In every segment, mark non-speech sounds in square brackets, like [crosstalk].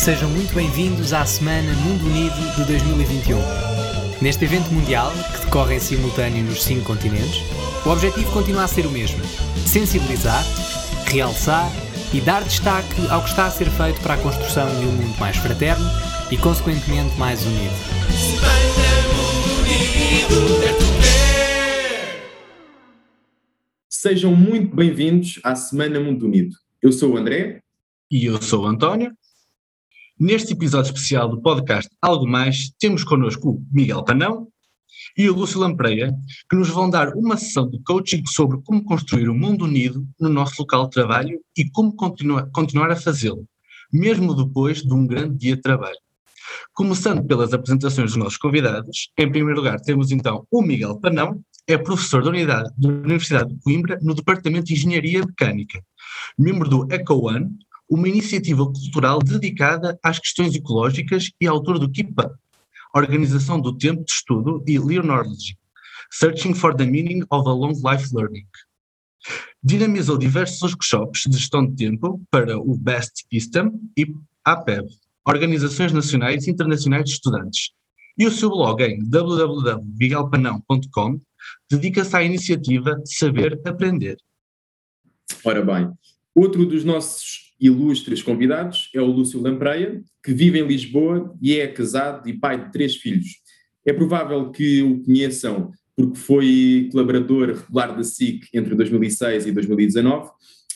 Sejam muito bem-vindos à Semana Mundo Unido de 2021. Neste evento mundial, que decorre em simultâneo nos cinco continentes, o objetivo continua a ser o mesmo: sensibilizar, realçar e dar destaque ao que está a ser feito para a construção de um mundo mais fraterno e, consequentemente, mais unido. Sejam muito bem-vindos à Semana Mundo Unido. Eu sou o André. E eu sou o António. Neste episódio especial do podcast Algo Mais, temos connosco o Miguel Panão e o Lúcio Lampreia, que nos vão dar uma sessão de coaching sobre como construir um mundo unido no nosso local de trabalho e como continua, continuar a fazê-lo, mesmo depois de um grande dia de trabalho. Começando pelas apresentações dos nossos convidados, em primeiro lugar temos então o Miguel Panão, é professor da, unidade, da Universidade de Coimbra no Departamento de Engenharia Mecânica, membro do EcoOne, uma iniciativa cultural dedicada às questões ecológicas e autor do Up, Organização do Tempo de Estudo e Leonology, Searching for the Meaning of a Long Life Learning. Dinamizou diversos workshops de gestão de tempo para o Best System e APEV, Organizações Nacionais e Internacionais de Estudantes, e o seu blog em www.miguelpanão.com dedica-se à iniciativa Saber Aprender. Ora bem, outro dos nossos ilustres convidados é o Lúcio Lampreia, que vive em Lisboa e é casado e pai de três filhos. É provável que o conheçam porque foi colaborador regular da SIC entre 2006 e 2019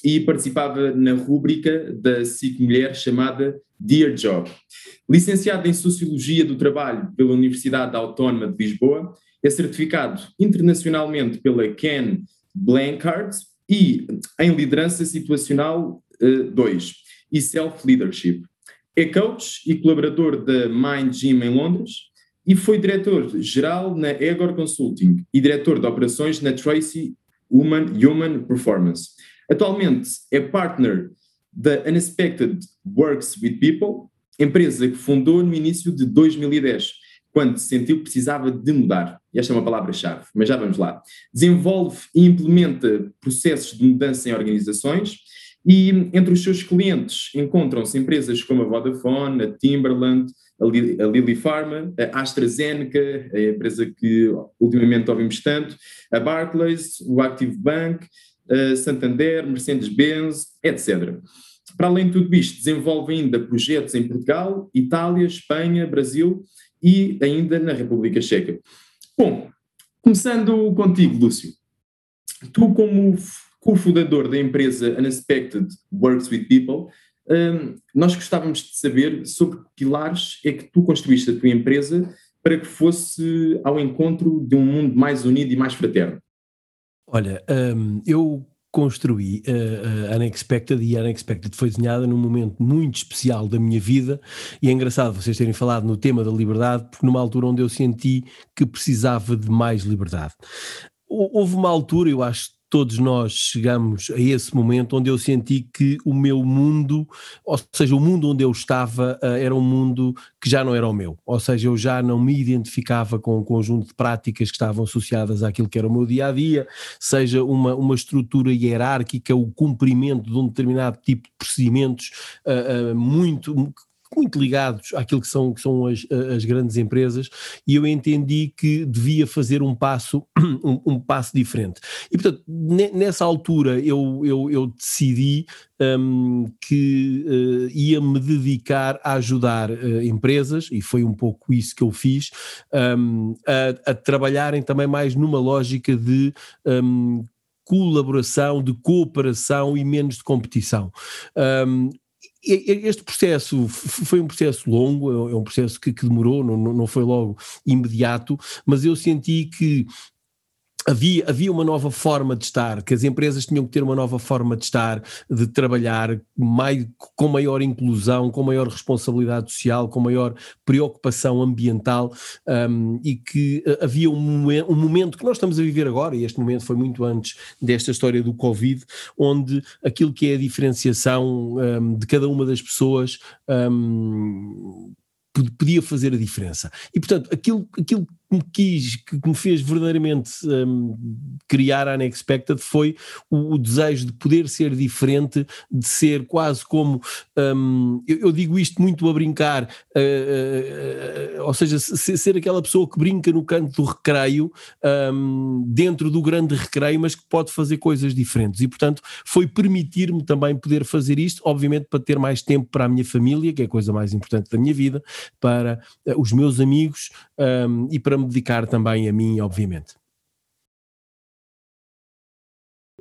e participava na rúbrica da SIC Mulher chamada Dear Job. Licenciado em Sociologia do Trabalho pela Universidade Autónoma de Lisboa, é certificado internacionalmente pela Ken Blanchard e em Liderança Situacional 2 uh, e Self-Leadership. É coach e colaborador da Mind Gym em Londres e foi diretor-geral na Egor Consulting e diretor de operações na Tracy Human, Human Performance. Atualmente é partner da Unexpected Works with People, empresa que fundou no início de 2010, quando sentiu que precisava de mudar. Esta é uma palavra-chave, mas já vamos lá. Desenvolve e implementa processos de mudança em organizações e entre os seus clientes encontram-se empresas como a Vodafone, a Timberland, a Lily Pharma, a AstraZeneca, a empresa que ultimamente ouvimos tanto, a Barclays, o Active Bank, a Santander, Mercedes-Benz, etc. Para além de tudo isto, desenvolve ainda projetos em Portugal, Itália, Espanha, Brasil e ainda na República Checa. Bom, começando contigo, Lúcio. Tu, como cofundador da empresa Unexpected Works with People, um, nós gostávamos de saber sobre que pilares é que tu construíste a tua empresa para que fosse ao encontro de um mundo mais unido e mais fraterno. Olha, um, eu construí uh, uh, Unexpected e Unexpected foi desenhada num momento muito especial da minha vida e é engraçado vocês terem falado no tema da liberdade porque numa altura onde eu senti que precisava de mais liberdade. Houve uma altura, eu acho todos nós chegamos a esse momento onde eu senti que o meu mundo, ou seja, o mundo onde eu estava, uh, era um mundo que já não era o meu. Ou seja, eu já não me identificava com um conjunto de práticas que estavam associadas àquilo que era o meu dia a dia, seja uma, uma estrutura hierárquica, o cumprimento de um determinado tipo de procedimentos uh, uh, muito muito ligados àquilo que são, que são as, as grandes empresas e eu entendi que devia fazer um passo, [clears throat] um, um passo diferente. E portanto, nessa altura eu, eu, eu decidi um, que uh, ia me dedicar a ajudar uh, empresas, e foi um pouco isso que eu fiz, um, a, a, trabalharem também mais numa lógica de um, colaboração, de cooperação e menos de competição. Um, este processo foi um processo longo, é, é um processo que, que demorou, não, não foi logo imediato, mas eu senti que havia, havia uma nova forma de estar, que as empresas tinham que ter uma nova forma de estar, de trabalhar mais, com maior inclusão, com maior responsabilidade social, com maior preocupação ambiental um, e que eh, havia um, um, momento que nós estamos a viver agora, e este momento foi muito antes desta história do Covid, onde aquilo que é a diferenciação um, de cada uma das pessoas hum, podia fazer a diferença. E, portanto, aquilo, aquilo que me quis, que, me fez verdadeiramente um, criar a Unexpected foi o, o, desejo de poder ser diferente, de ser quase como, um, eu, eu, digo isto muito a brincar, uh, uh, uh, ou seja, ser aquela pessoa que brinca no canto do recreio, um, dentro do grande recreio, mas que pode fazer coisas diferentes. E, portanto, foi permitir-me também poder fazer isto, obviamente para ter mais tempo para a minha família, que é a coisa mais importante da minha vida, para os meus amigos um, e para me dedicar também a mim, obviamente.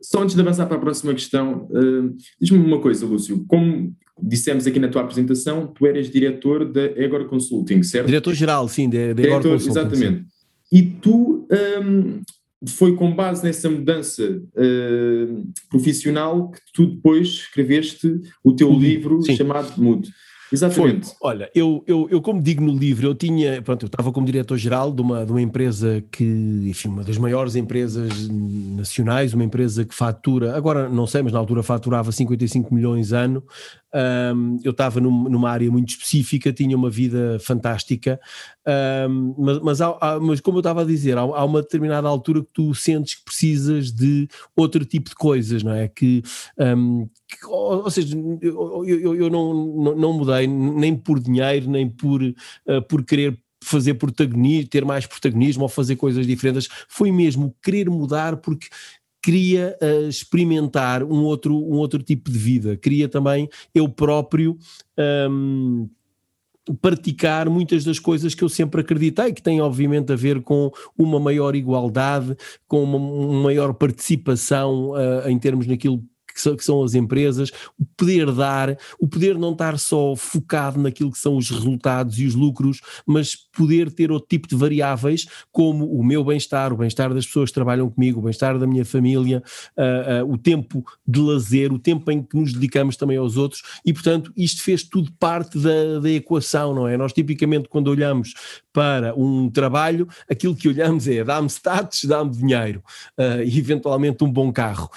Só antes de avançar para a próxima questão, uh, diz-me uma coisa, Lúcio. Como dissemos aqui na tua apresentação, tu eras diretor da Egor Consulting, certo? Diretor-geral, sim, da Egor Consulting. Exatamente. Sim. E tu um, foi com base nessa mudança uh, profissional que tu depois escreveste o teu livro sim. chamado Mudo. Exatamente. Foi. Olha, eu, eu, eu, como digo no livro, eu tinha, pronto, eu estava como diretor-geral de uma, de uma empresa que, enfim, uma das maiores empresas nacionais, uma empresa que fatura, agora não sei, mas na altura faturava 55 milhões ano, um, eu estava num, numa área muito específica, tinha uma vida fantástica, um, mas, mas, há, mas, como eu estava a dizer, há, há, uma determinada altura que tu sentes que precisas de outro tipo de coisas, não é? Que, um, que ou, ou, seja, eu, eu, eu não, não, não, mudei nem por dinheiro, nem por, uh, por querer fazer protagonismo, ter mais protagonismo ou fazer coisas diferentes, foi mesmo querer mudar porque queria uh, experimentar um outro, um outro tipo de vida, queria também eu próprio um, praticar muitas das coisas que eu sempre acreditei, que têm obviamente a ver com uma maior igualdade, com uma, uma maior participação uh, em termos naquilo que são as empresas, o poder dar, o poder não estar só focado naquilo que são os resultados e os lucros, mas poder ter outro tipo de variáveis, como o meu bem-estar, o bem-estar das pessoas que trabalham comigo, o bem-estar da minha família, uh, uh, o tempo de lazer, o tempo em que nos dedicamos também aos outros, e portanto isto fez tudo parte da, da equação, não é? Nós tipicamente quando olhamos para um trabalho, aquilo que olhamos é dá-me status, dá-me dinheiro, uh, e eventualmente um bom carro.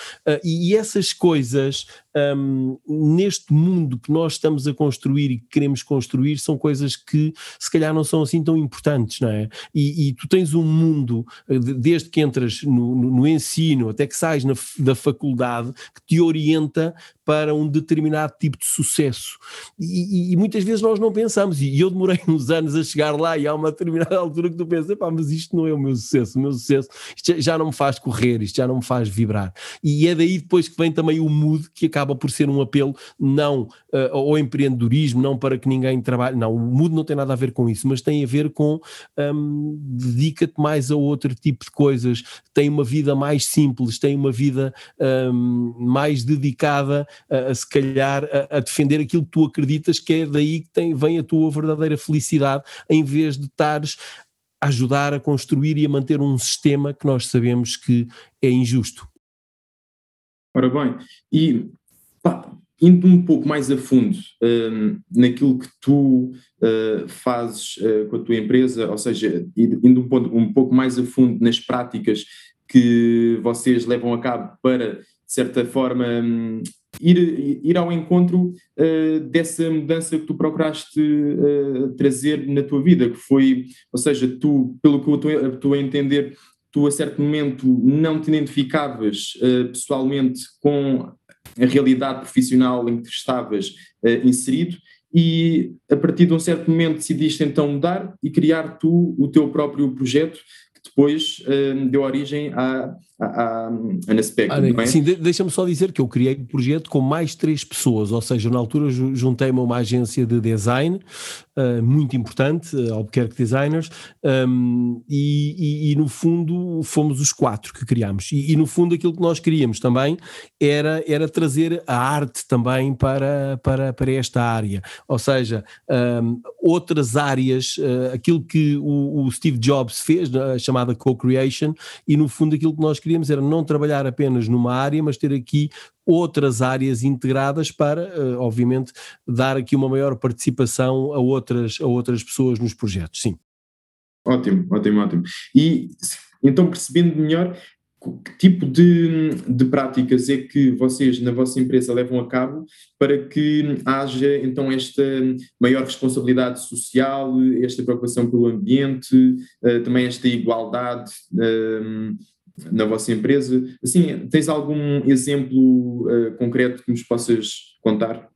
e, e essas coisas um, neste mundo que nós estamos a construir e que queremos construir são coisas que se calhar não são assim tão importantes, não é? E, e tu tens um mundo, eh, desde que entras no, no, no ensino até que sais na, da faculdade, que te orienta para um determinado tipo de sucesso. E, e, muitas vezes nós não pensamos, e eu demorei [laughs] uns anos a chegar lá, e há uma determinada [laughs] altura que tu pensas, pá, mas isto não é o meu sucesso, o meu sucesso, isto já não me faz correr, isto já não me faz vibrar. E é daí depois que vem também o mood, que acaba por ser um apelo não uh, ao empreendedorismo, não para que ninguém trabalhe, não, o mood não tem nada a ver com isso, mas tem a ver com um, dedica-te mais a outro tipo de coisas, tem uma vida mais simples, tem uma vida um, mais dedicada a, a se calhar a, a, defender aquilo que tu acreditas que é daí que tem, vem a tua verdadeira felicidade, em vez de estares a ajudar a construir e a manter um sistema que nós sabemos que é injusto. Ora bem, e indo um pouco mais a fundo um, naquilo que tu uh, fazes uh, com a tua empresa, ou seja, indo um, ponto, um pouco mais a fundo nas práticas que vocês levam a cabo para, de certa forma, um, ir, ir ao encontro uh, dessa mudança que tu procuraste trazer na tua vida, que foi, ou seja, tu, pelo que eu estou a entender, tu a certo momento não te identificavas pessoalmente com a realidade profissional em que estavas inserido e a partir de um certo momento decidiste então mudar e criar tu o teu próprio projeto que depois deu origem à, a, a, é? Sim, deixa-me só dizer que eu criei o um projeto com mais três pessoas, ou seja, na altura juntei-me a uma agência de design uh, muito importante, uh, Albuquerque Designers, um, e, e, e, no fundo fomos os quatro que criámos. E, e, no fundo aquilo que nós queríamos também era, era trazer a arte também para, para, para esta área, ou seja, um, outras áreas, uh, aquilo que o, o, Steve Jobs fez, a chamada co-creation, e no fundo aquilo que nós queríamos era não trabalhar apenas numa área, mas ter aqui outras áreas integradas para, uh, obviamente, dar aqui uma maior participação a outras, a outras pessoas nos projetos, sim. Ótimo, ótimo, ótimo. E então percebendo melhor, que tipo de, de práticas é que vocês na vossa empresa levam a cabo para que haja então esta maior responsabilidade social, esta preocupação pelo ambiente, uh, também esta igualdade uh, na vossa empresa? Assim, tens algum exemplo uh, concreto que nos possas contar?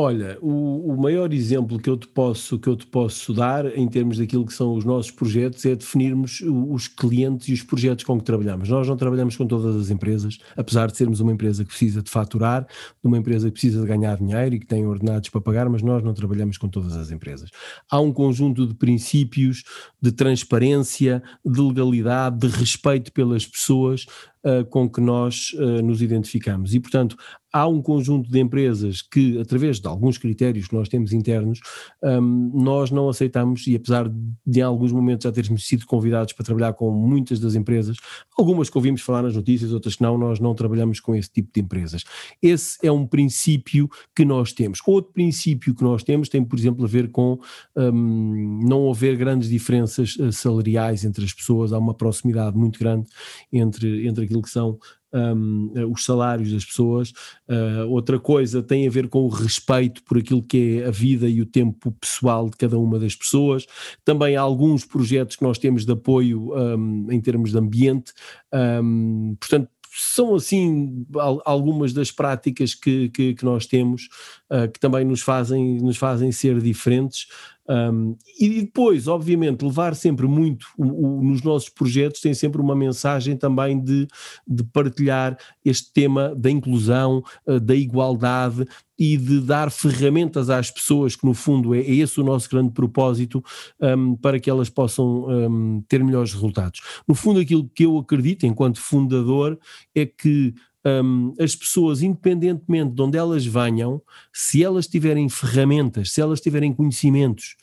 Olha, o, o, maior exemplo que eu, te posso, que eu te posso dar em termos daquilo que são os nossos projetos é definirmos os clientes e os projetos com que trabalhamos. Nós não trabalhamos com todas as empresas, apesar de sermos uma empresa que precisa de faturar, uma empresa que precisa de ganhar dinheiro e que tem ordenados para pagar, mas nós não trabalhamos com todas as empresas. Há um conjunto de princípios de transparência, de legalidade, de respeito pelas pessoas uh, com que nós uh, nos identificamos. E, portanto, há um conjunto de empresas que, através de alguns critérios que nós temos internos, um, nós não aceitamos, e apesar de em alguns momentos já termos sido convidados para trabalhar com muitas das empresas, algumas que ouvimos falar nas notícias, outras que não, nós não trabalhamos com esse tipo de empresas. Esse é um princípio que nós temos. Outro princípio que nós temos tem, por exemplo, a ver com um, não haver grandes diferenças uh, salariais entre as pessoas, há uma proximidade muito grande entre, entre aquilo que são um, os salários das pessoas. Uh, outra coisa tem a ver com o respeito por aquilo que é a vida e o tempo pessoal de cada uma das pessoas. Também há alguns projetos que nós temos de apoio um, em termos de ambiente. Um, portanto, são assim algumas das práticas que, que, que nós temos uh, que também nos fazem, nos fazem ser diferentes. Um, e depois, obviamente, levar sempre muito o, o, nos nossos projetos tem sempre uma mensagem também de, de partilhar este tema da inclusão, uh, da igualdade e de dar ferramentas às pessoas, que no fundo é, é esse o nosso grande propósito, um, para que elas possam um, ter melhores resultados. No fundo, aquilo que eu acredito, enquanto fundador, é que um, as pessoas, independentemente de onde elas venham, se elas tiverem ferramentas, se elas tiverem conhecimentos,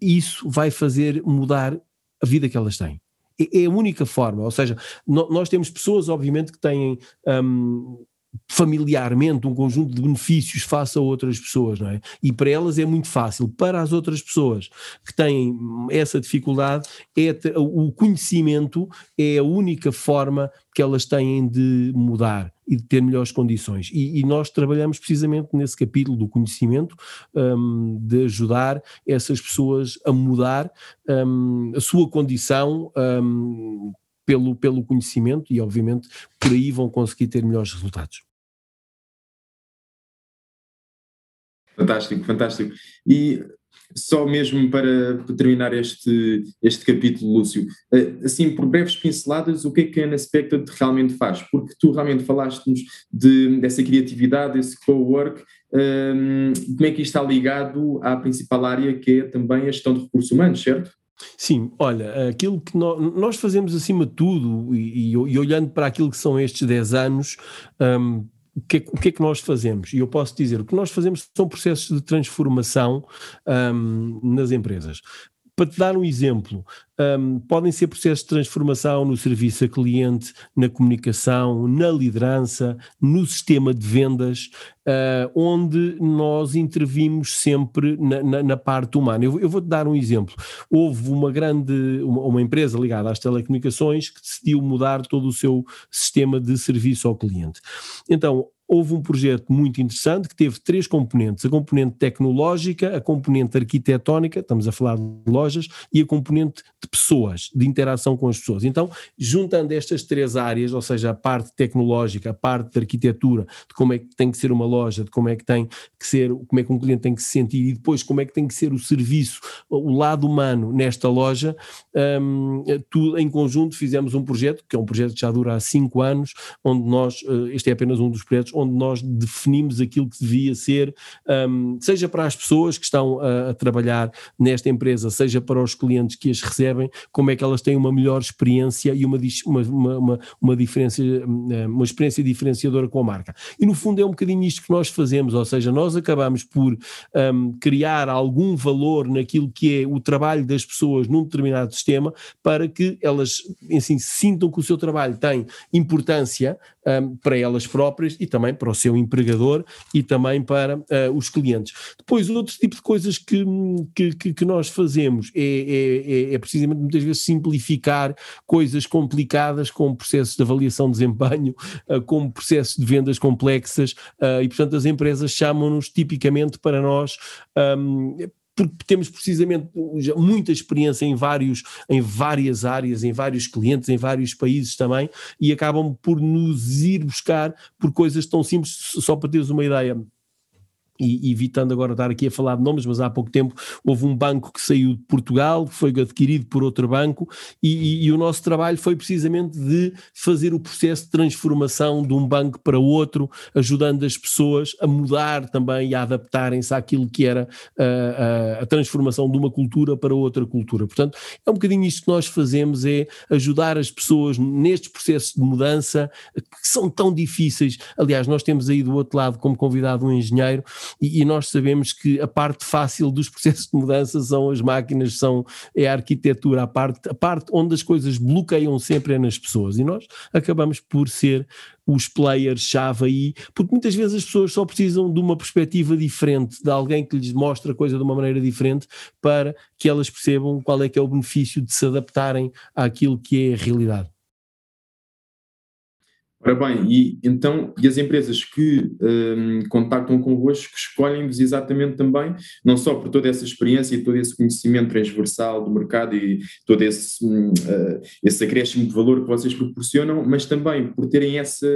isso vai fazer mudar a vida que elas têm. É, é a única forma, ou seja, nós temos pessoas, obviamente, que têm um, familiarmente um conjunto de benefícios face a outras pessoas, não é? E para elas é muito fácil. Para as outras pessoas que têm essa dificuldade, é o conhecimento é a única forma que elas têm de mudar e de ter melhores condições. E, e nós trabalhamos precisamente nesse capítulo do conhecimento, um, de ajudar essas pessoas a mudar um, a sua condição. Um, pelo, pelo conhecimento e, obviamente, por aí vão conseguir ter melhores resultados. Fantástico, fantástico. E só mesmo para terminar este, este capítulo, Lúcio, eh, assim, por breves pinceladas, o que é que a Unexpected realmente faz? Porque tu realmente falaste-nos de, dessa criatividade, desse co-work, um, ehm, como é que isto está ligado à principal área que é também a gestão de recursos humanos, certo? Sim, olha, aquilo que nós, fazemos acima de tudo, e, e, e, olhando para aquilo que são estes 10 anos, um, o que, é, o que, é, que nós fazemos? E eu posso dizer, o que nós fazemos são processos de transformação um, nas empresas. Para te dar um exemplo, um, podem ser processos de transformação no serviço a cliente, na comunicação, na liderança, no sistema de vendas, uh, onde nós intervimos sempre na, na, na parte humana. Eu, eu vou-te dar um exemplo. Houve uma grande, uma, uma, empresa ligada às telecomunicações que decidiu mudar todo o seu sistema de serviço ao cliente. Então, houve um projeto muito interessante que teve três componentes: a componente tecnológica, a componente arquitetónica, estamos a falar de lojas, e a componente de pessoas, de interação com as pessoas. Então, juntando estas três áreas, ou seja, a parte tecnológica, a parte de arquitetura, de como é que tem que ser uma loja, de como é que tem que ser, como é que um cliente tem que se sentir e depois como é que tem que ser o serviço, o lado humano nesta loja, um, tudo em conjunto fizemos um projeto, que é um projeto que já dura há cinco anos, onde nós, eh, este é apenas um dos projetos, onde nós definimos aquilo que devia ser, um, seja para as pessoas que estão a, a, trabalhar nesta empresa, seja para os clientes que as recebem, como é que elas têm uma melhor experiência e uma, uma, uma, uma, diferença, hum, uma experiência diferenciadora com a marca. E no fundo é um bocadinho isto que nós fazemos, ou seja, nós acabamos por um, criar algum valor naquilo que é o trabalho das pessoas num determinado sistema para que elas assim, sintam que o seu trabalho tem importância um, para elas próprias e também também para o seu empregador e também para uh, os clientes. Depois, outro tipo de coisas que, que, que nós fazemos é, é, é, é, precisamente muitas vezes simplificar coisas complicadas como processos de avaliação de desempenho, uh, como processos de vendas complexas uh, e, portanto, as empresas chamam-nos tipicamente para nós um, porque temos precisamente muita experiência em, vários, em várias áreas, em vários clientes, em vários países também, e acabam por nos ir buscar por coisas tão simples, só para teres uma ideia e evitando agora estar aqui a falar de nomes, mas há pouco tempo houve um banco que saiu de Portugal, foi adquirido por outro banco, e, e, e, o nosso trabalho foi precisamente de fazer o processo de transformação de um banco para outro, ajudando as pessoas a mudar também e a adaptarem-se àquilo que era a, a, a, transformação de uma cultura para outra cultura. Portanto, é um bocadinho isto que nós fazemos, é ajudar as pessoas nestes processos de mudança que são tão difíceis. Aliás, nós temos aí do outro lado como convidado um engenheiro e, e, nós sabemos que a parte fácil dos [laughs] processos de mudança são as máquinas, são, é a arquitetura, a parte, a parte onde as coisas bloqueiam sempre é nas pessoas e nós acabamos por ser os players-chave aí, porque muitas vezes as pessoas só precisam de uma perspectiva diferente, de alguém que lhes mostre a coisa de uma maneira diferente para que elas percebam qual é que é o benefício de se adaptarem àquilo que é a realidade. Ora bem, e então, e as empresas que um, contactam convosco escolhem-vos exatamente também, não só por toda essa experiência e todo esse conhecimento transversal do mercado e todo esse, um, uh, esse acréscimo de valor que vocês proporcionam, mas também por terem essa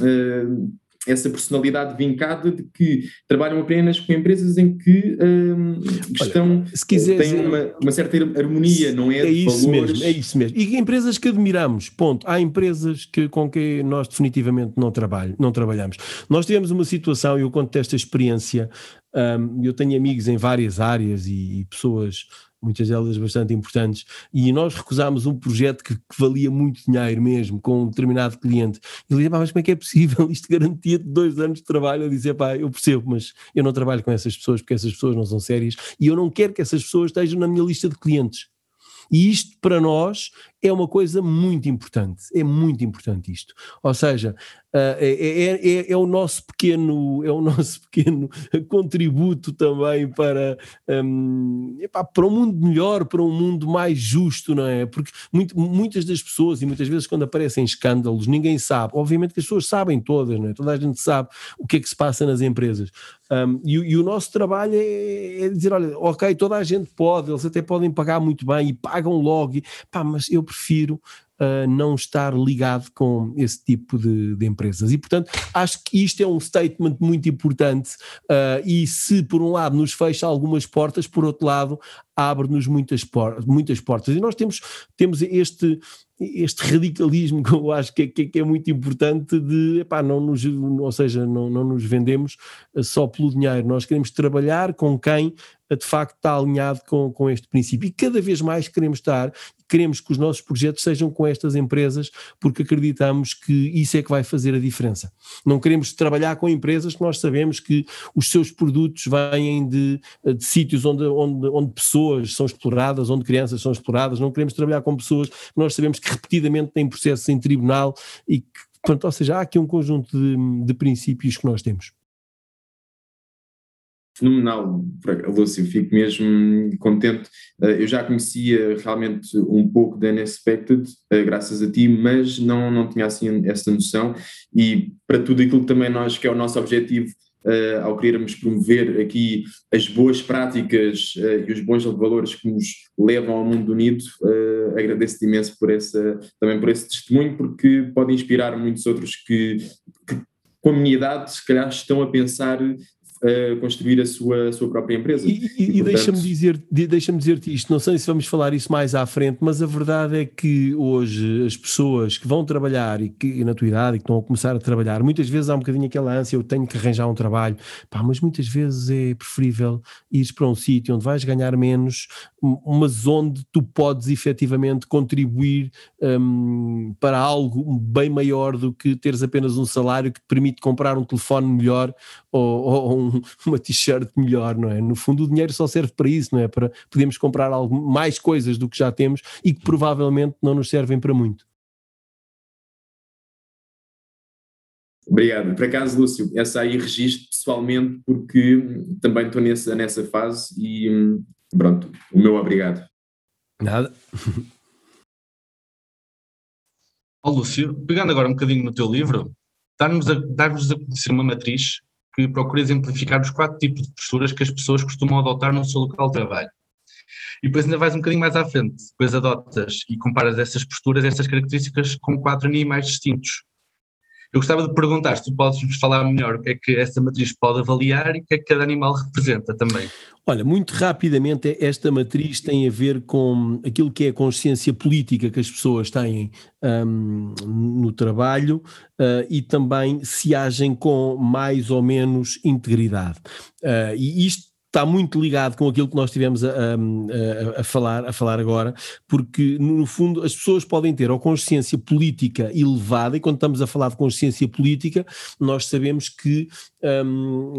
uh, essa personalidade vincada de que trabalham apenas com empresas em que, um, estão, se quiseres, têm uma, uma, certa harmonia, não é? É isso valores. mesmo, é isso mesmo. E empresas que admiramos, ponto. Há empresas que, com que nós definitivamente não, trabalho, não trabalhamos. Nós tivemos uma situação, e eu conto esta experiência, um, eu tenho amigos em várias áreas e, e pessoas muitas delas bastante importantes, e nós recusámos um projeto que, que valia muito dinheiro mesmo, com um determinado cliente. E ele dizia, mas como é que é possível? Isto garantia dois anos de trabalho. Eu dizia, pá, eu percebo, mas eu não trabalho com essas pessoas porque essas pessoas não são sérias e eu não quero que essas pessoas estejam na minha lista de clientes. E isto para nós é uma coisa muito importante, é muito importante isto. Ou seja, Uh, é, é, é, o nosso pequeno é o nosso [laughs] pequeno contributo também para um, epá, para um mundo melhor para um mundo mais justo não é? Porque muito, muitas das pessoas e muitas vezes quando aparecem escândalos ninguém sabe. Obviamente que as pessoas sabem todas não é? Toda a gente sabe o que é que se passa nas empresas. Um, e, e, o nosso trabalho é, é, dizer olha ok toda a gente pode eles até podem pagar muito bem e pagam logo e, pá, mas eu prefiro uh, não estar ligado com esse tipo de, de, empresas. E, portanto, acho que isto é um statement muito importante uh, e se, por um lado, nos fecha algumas portas, por outro lado, abre-nos muitas, por muitas portas. E nós temos, temos este este radicalismo que eu acho que é, que é muito importante de, epá, não nos, ou seja, não, não nos vendemos só pelo dinheiro, nós queremos trabalhar com quem de facto está alinhado com, com este princípio e cada vez mais queremos estar, queremos que os nossos projetos sejam com estas empresas porque acreditamos que isso é que vai fazer a diferença. Não queremos trabalhar com empresas que nós sabemos que os seus produtos vêm de, de sítios onde, onde, onde pessoas são exploradas, onde crianças são exploradas, não queremos trabalhar com pessoas que nós sabemos que repetidamente têm processos em tribunal e que, portanto, ou seja, há aqui um conjunto de, de princípios que nós temos. Fenomenal, Lúcio, fico mesmo contente. Eh, eu já conhecia realmente um pouco da Unexpected, eh, graças a ti, mas não, não tinha assim essa noção. E para tudo aquilo que também nós, que é o nosso objetivo, uh, ao querermos promover aqui as boas práticas uh, e os bons valores que nos levam ao mundo unido, uh, agradeço-te imenso por essa, também por esse testemunho, porque pode inspirar muitos outros que, que idade, se calhar estão a pensar uh, construir a sua, a sua própria empresa. E, e, e, e deixa-me dizer, deixa dizer-te isto, não sei se vamos falar isso mais à frente, mas a verdade é que hoje as pessoas que vão trabalhar e que na tua idade e que estão a começar a trabalhar, muitas vezes há um bocadinho aquela ânsia, eu tenho que arranjar um trabalho, pá, mas muitas vezes é preferível ir para um sítio onde vais ganhar menos, mas onde tu podes efetivamente contribuir um, para algo bem maior do que teres apenas um salário que te permite comprar um telefone melhor ou, ou um, [laughs] uma t-shirt melhor, não é? No fundo, o dinheiro só serve para isso, não é? Para podermos comprar algo, mais coisas do que já temos e que provavelmente não nos servem para muito. Obrigado. Por acaso, Lúcio, essa aí registro pessoalmente porque também estou nessa, nessa fase e pronto, o meu obrigado. Nada. [laughs] Ó oh, Lúcio, pegando agora um bocadinho no teu livro, dar-nos a, dar a conhecer uma matriz que procura exemplificar os quatro tipos de posturas que as pessoas costumam adotar no seu local de trabalho. E depois ainda vais um bocadinho mais à frente, depois adotas e comparas essas posturas, essas características com quatro animais distintos. Eu gostava de perguntar se tu podes nos falar melhor o que é que essa matriz pode avaliar e o que é que cada animal representa também. Olha, muito rapidamente, esta matriz tem a ver com aquilo que é a consciência política que as pessoas têm um, no trabalho uh, e também se agem com mais ou menos integridade. Uh, e isto está muito ligado com aquilo que nós tivemos a, a, a, falar, a falar agora, porque no fundo as pessoas podem ter a consciência política elevada, e quando estamos a falar de consciência política, nós sabemos que,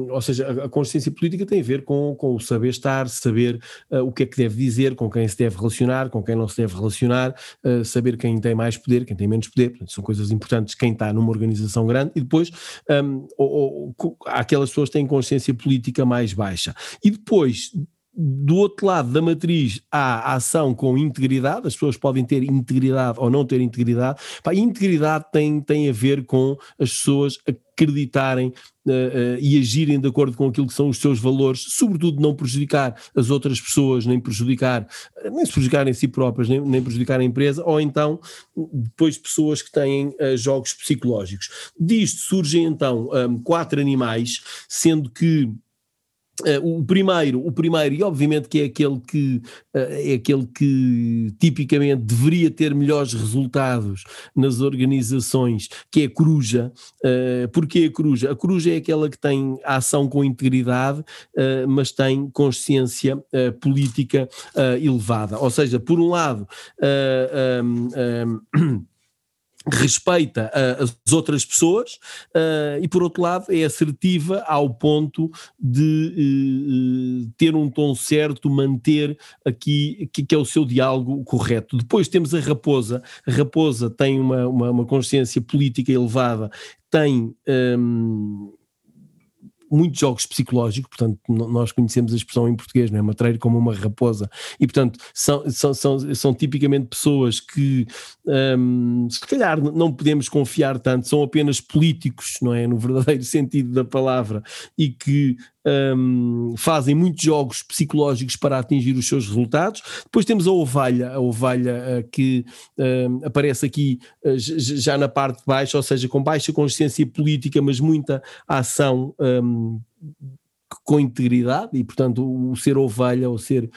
ou seja, a, consciência política tem a ver com, com o saber estar, saber uh, o que é que deve dizer, com quem se deve relacionar, com quem não se deve relacionar, uh, saber quem tem mais poder, quem tem menos poder, Portanto, são coisas importantes quem está numa organização grande, e depois um, ou, ou, aquelas pessoas que têm consciência política mais baixa. E depois, do outro lado da matriz há a ação com integridade, as pessoas podem ter integridade ou não ter integridade. Pá, integridade tem, tem a ver com as pessoas acreditarem uh, uh, e agirem de acordo com aquilo que são os seus valores, sobretudo não prejudicar as outras pessoas, nem prejudicar, nem se prejudicar em si próprias, nem, nem prejudicar a empresa, ou então depois pessoas que têm uh, jogos psicológicos. Disto surgem então um, quatro animais, sendo que Uh, o primeiro, o primeiro, e obviamente que é aquele que uh, é aquele que tipicamente deveria ter melhores resultados nas organizações, que é a coruja. Uh, porquê a coruja? A coruja é aquela que tem ação com integridade, uh, mas tem consciência política elevada. Ou seja, por um lado, um, um, respeita uh, as outras pessoas uh, e por outro lado é assertiva ao ponto de uh, ter um tom certo, manter aqui que, que, é o seu diálogo correto. Depois temos a raposa, a raposa tem uma, uma, uma consciência política elevada, tem um, muitos jogos psicológicos, portanto, nós conhecemos a expressão em português, não é? Matreiro como uma raposa, e portanto, são, são, são, são tipicamente pessoas que um, se calhar não podemos confiar tanto, são apenas políticos, não é? No verdadeiro [laughs] sentido da palavra, e que um, fazem muitos jogos psicológicos para atingir os seus resultados. Depois temos a ovelha, a ovelha uh, que aparece aqui uh, já na parte de baixo, ou seja, com baixa consciência política, mas muita ação. Um, com integridade e portanto o ser ovelha ou ser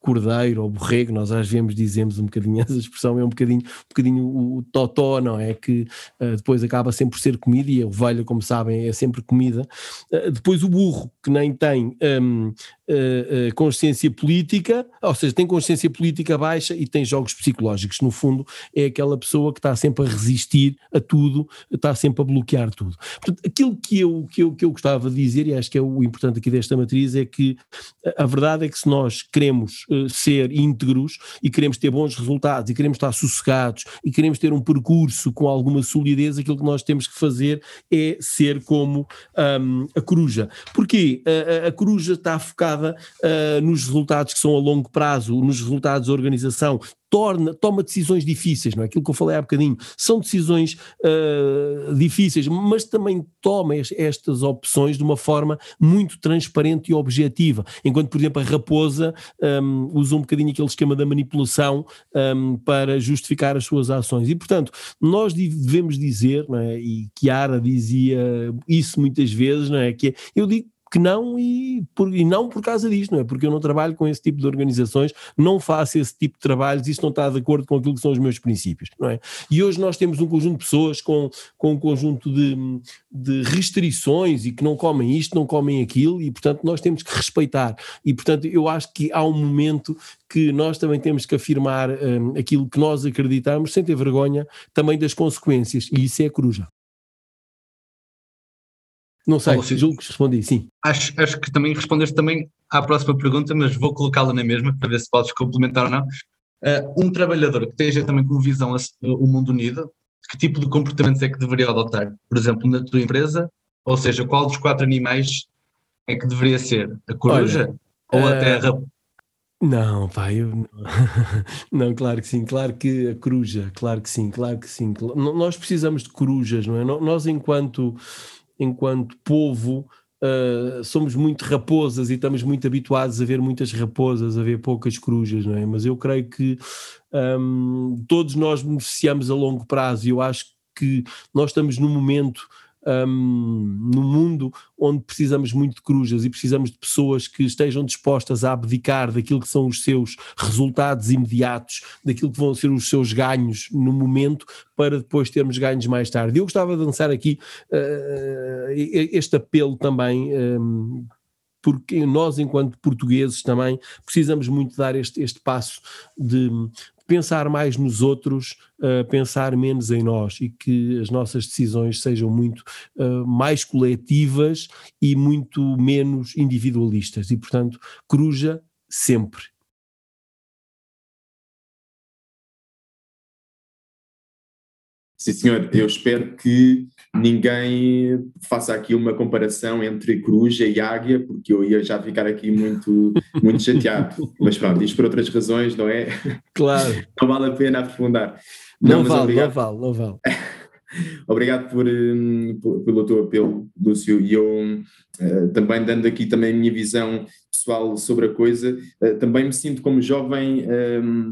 cordeiro ou borrego, nós às vezes dizemos um bocadinho [laughs] essa expressão, é um bocadinho, um bocadinho o totó, não é? Que uh, depois acaba sempre por ser comida e a ovelha, como sabem, é sempre comida. Uh, depois o burro, que nem tem um, uh, consciência política, ou seja, tem consciência política baixa e tem jogos psicológicos. No fundo, é aquela pessoa que está sempre a resistir a tudo, está sempre a bloquear tudo. Portanto, aquilo que eu, que eu, que eu gostava de dizer, e acho que é o importante aqui desta matriz, é que a verdade é que se nós queremos ser íntegros e queremos ter bons resultados e queremos estar sossegados e queremos ter um percurso com alguma solidez, aquilo que nós temos que fazer é ser como um, a coruja. Porquê? A, a, a coruja está focada uh, nos resultados que são a longo prazo, nos resultados da organização, torna, toma decisões difíceis, não é? Aquilo que eu falei há bocadinho, são decisões uh, difíceis, mas também toma estas opções de uma forma muito transparente e objetiva. Enquanto, por exemplo, a raposa um, usa um bocadinho aquele esquema da manipulação um, para justificar as suas ações. E, portanto, nós devemos dizer, não é? e Chiara dizia isso muitas vezes, não é? Que é, eu digo que não e, por, e não por causa disto, não é? Porque eu não trabalho com esse tipo de organizações, não faço esse tipo de trabalhos, isso não está de acordo com aquilo que são os meus princípios, não é? E hoje nós temos um conjunto de pessoas com, com um conjunto de, de restrições e que não comem isto, não comem aquilo e, portanto, nós temos que respeitar. E, portanto, eu acho que há um momento que nós também temos que afirmar um, aquilo que nós acreditamos sem ter vergonha também das consequências, e isso é a coruja. Não sei, Paulo, julgo que respondi, sim. Acho, acho que também respondeste também à próxima pergunta, mas vou colocá-la na mesma para ver se podes complementar ou não. Uh, um trabalhador que esteja também com visão a, o mundo unido que tipo de comportamentos é que deveria adotar? Por exemplo, na tua empresa, ou seja, qual dos quatro animais é que deveria ser? A coruja Olha, ou uh, a terra? Não, pai, eu... [laughs] não, claro que sim, claro que a coruja, claro que sim, claro que sim. Nós precisamos de corujas, não é? Nós, enquanto, enquanto povo, uh, somos muito raposas e estamos muito habituados a ver muitas raposas, a ver poucas corujas, não é? Mas eu creio que um, todos nós beneficiamos a longo prazo e eu acho que nós estamos num momento um, no mundo onde precisamos muito de corujas e precisamos de pessoas que estejam dispostas a abdicar daquilo que são os seus resultados imediatos, daquilo que vão ser os seus ganhos no momento, para depois termos ganhos mais tarde. Eu gostava de lançar aqui uh, este apelo também. Um, porque nós, enquanto portugueses, também precisamos muito dar este, este passo de, pensar mais nos outros, uh, pensar menos em nós e que as nossas decisões sejam muito uh, mais coletivas e muito menos individualistas. E, portanto, Coruja sempre. Sim, senhor. Eu espero que ninguém faça aqui uma comparação entre coruja e águia, porque eu ia já ficar aqui muito, muito chateado. [laughs] Mas pronto, isto por outras razões, não é? Claro. [laughs] Não vale a pena aprofundar. Não, não vale, não vale, não vale. Obrigado por, hum, pelo teu apelo, Lúcio, e eu uh, também dando aqui também a minha visão pessoal sobre a coisa, uh, também me sinto como jovem, um,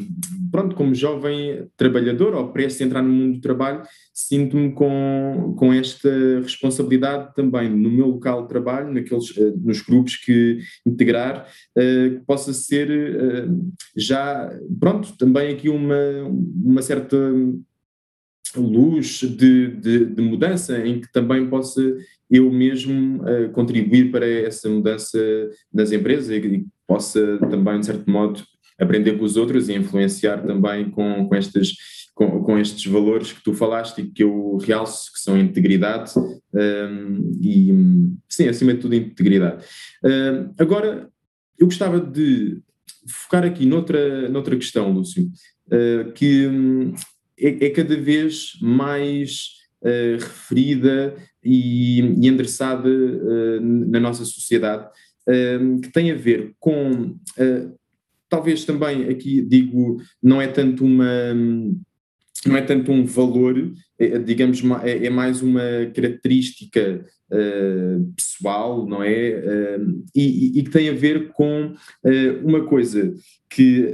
pronto, como jovem trabalhador ou prestes a entrar no mundo do trabalho, sinto-me com, com esta responsabilidade também no meu local de trabalho, naqueles, uh, nos grupos que integrar, que possa ser já, pronto, também aqui uma, uma certa luz de, de, de, mudança em que também possa eu mesmo uh, contribuir para essa mudança nas empresas e, possa também, de certo modo, aprender com os outros e influenciar também com, com, estas, com, com estes valores que tu falaste e que eu realço, que são integridade um, ehm, e, sim, acima de tudo, integridade. Uh, agora, eu gostava de focar aqui noutra, noutra questão, Lúcio, uh, que um, é, é cada vez mais uh, referida e, e endereçada uh, na nossa sociedade, uh, que tem a ver com, talvez também aqui digo, não é tanto uma não é tanto um valor, é, digamos, é, é, mais uma característica uh, pessoal, não é? Uh, e, e, que tem a ver com uh, uma coisa que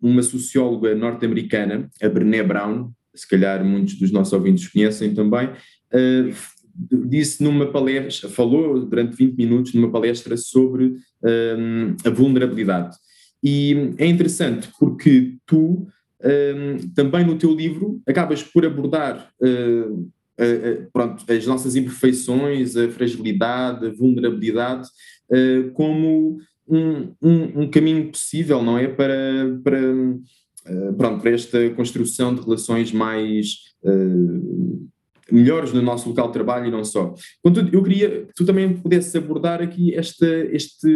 uma socióloga norte-americana, a Brené Brown, se calhar muitos dos nossos ouvintes conhecem também, disse numa palestra, falou durante 20 minutos numa palestra sobre a vulnerabilidade. E é interessante porque tu um, também no teu livro acabas por abordar uh, uh, uh, pronto, as nossas imperfeições, a fragilidade, a vulnerabilidade, como um, um, um, caminho possível, não é? Para, para, pronto, para esta construção de relações mais melhores no nosso local de trabalho e não só. Contudo, eu queria que tu também pudesses abordar aqui esta, este,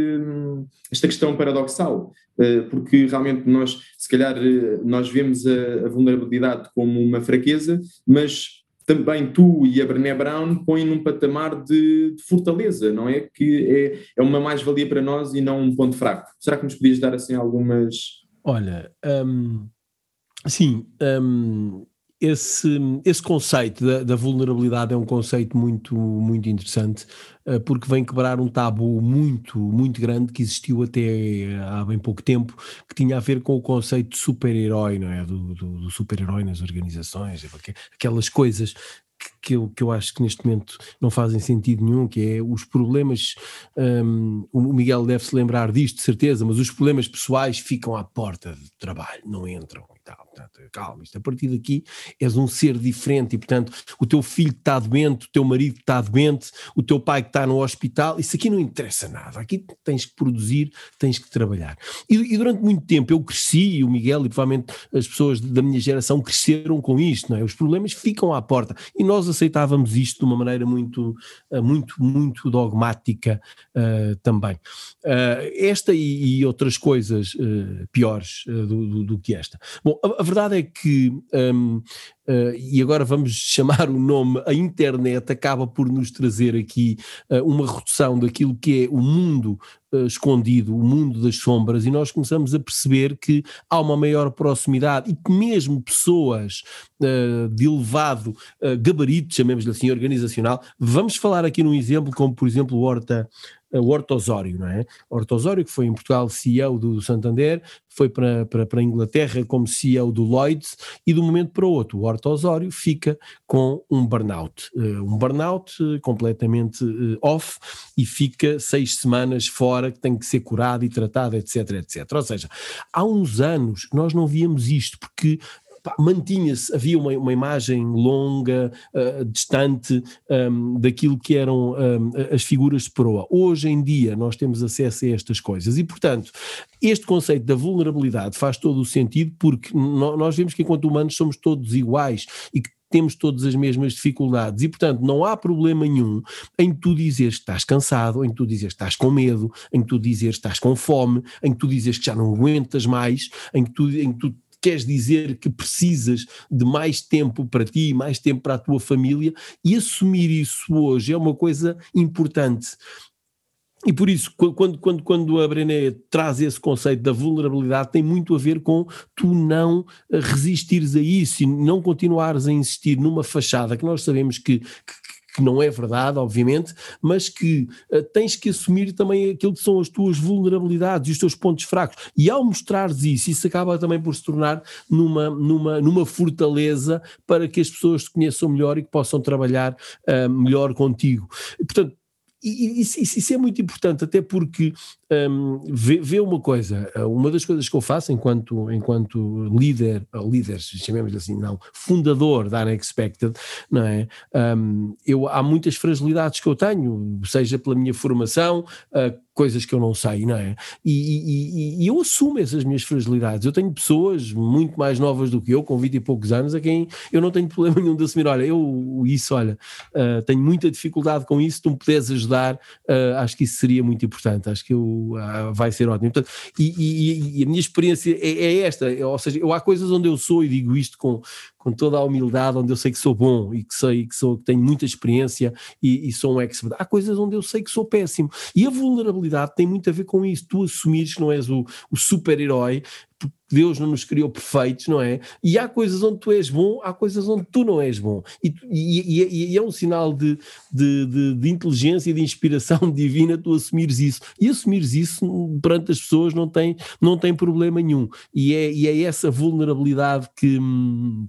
esta questão paradoxal, eh, porque realmente nós, se calhar, eh, nós vemos a, a vulnerabilidade como uma fraqueza, mas também tu e a Brené Brown põem num patamar de, de fortaleza, não é? Que é, é uma mais-valia para nós e não um ponto fraco. Será que nos podias dar assim algumas. Olha, hum, sim, hum, esse, esse conceito da, da, vulnerabilidade é um conceito muito, muito interessante, uh, porque vem quebrar um tabu muito, muito grande que existiu até há bem pouco tempo, que tinha a ver com o conceito de super-herói, não é? Do, do, do super-herói nas organizações, aquelas coisas que eu, que eu acho que neste momento não fazem sentido nenhum, que é os problemas, um, o Miguel deve se lembrar disto, de certeza, mas os problemas pessoais ficam à porta do trabalho, não entram e tal. Portanto, calma, isto a partir daqui és um ser diferente e, portanto, o teu filho está doente, o teu marido está doente, o teu pai que está no hospital, isso aqui não interessa nada. Aqui tens que produzir, tens que trabalhar. E, e durante muito tempo eu cresci, e o Miguel e provavelmente as pessoas da minha geração cresceram com isto, não é? Os problemas ficam à porta e nós aceitávamos isto de uma maneira muito, eh, muito, muito dogmática uh, também. Uh, esta e, e, outras coisas uh, piores do, do, do, que esta. Bom, a, a verdade é que, um, uh, e agora vamos [laughs] chamar o nome, a internet acaba por nos trazer aqui uh, uma redução daquilo que é o mundo uh, escondido, o mundo das sombras, e nós começamos a perceber que há uma maior proximidade e que mesmo pessoas de elevado gabarito, chamemos-lhe assim, organizacional, vamos falar aqui num exemplo como, por exemplo, o Horta o Horto Osório, não é? Horto Osório, que foi em Portugal CEO do Santander, foi para, para, para a Inglaterra como CEO do Lloyds e de um momento para o outro o Horto Osório fica com um burnout, uh, um burnout uh, completamente uh, off e fica seis semanas fora que tem que ser curado e tratado, etc, etc. Ou seja, há uns anos nós não víamos isto porque mantinha-se, havia uma, uma, imagem longa, uh, distante um, daquilo que eram um, as figuras de proa. Hoje em dia nós temos acesso a estas coisas e, portanto, este conceito da vulnerabilidade faz todo o sentido porque nós vemos que enquanto humanos somos todos iguais e que temos todas as mesmas dificuldades e, portanto, não há problema nenhum em tu dizeres que estás cansado, em tu dizeres que estás com medo, em tu dizeres que estás com fome, em tu dizeres que já não aguentas mais, em tu, em tu queres dizer que precisas de mais tempo para ti, mais tempo para a tua família, e assumir isso hoje é uma coisa importante. E por isso, quando, quando, quando a Brené traz esse conceito da vulnerabilidade, tem muito a ver com tu não resistires a isso e não continuares a insistir numa fachada que nós sabemos que, que que não é verdade, obviamente, mas que uh, tens que assumir também aquilo que são as tuas vulnerabilidades e os teus pontos fracos. E ao mostrares isso, isso acaba também por se tornar numa, numa, numa fortaleza para que as pessoas te conheçam melhor e que possam trabalhar uh, melhor contigo. Portanto, e isso, isso, é muito importante, até porque um, vê, vê, uma coisa, uma das coisas que eu faço enquanto, enquanto líder, líder, chamemos assim, não, fundador da Unexpected, não é? Um, eu, há muitas fragilidades que eu tenho, seja pela minha formação, uh, coisas que eu não sei, não é? E, e, e, eu assumo essas minhas fragilidades. Eu tenho pessoas muito mais novas do que eu, com 20 e poucos anos, a quem eu não tenho [laughs] problema nenhum de assumir, olha, eu isso, olha, uh, tenho muita dificuldade com isso, tu me puderes ajudar, uh, acho que isso seria muito importante, acho que eu, uh, vai ser ótimo. Portanto, e, e, a minha experiência é, é esta, ou seja, eu, há coisas onde eu sou, e digo isto com, com toda a humildade, onde eu sei que sou bom e que sei que sou que tenho muita experiência e, e, sou um expert. Há coisas onde eu sei que sou péssimo. E a vulnerabilidade tem muito a ver com isso. Tu assumires que não és o, o super-herói, porque Deus não nos criou perfeitos, não é? E há coisas onde tu és bom, há coisas onde tu não és bom. E, e, e é um sinal de, de, de, de, inteligência e de inspiração [laughs] divina tu assumires isso. E assumires isso perante as pessoas não tem, não tem problema nenhum. E é, e é essa vulnerabilidade que hum,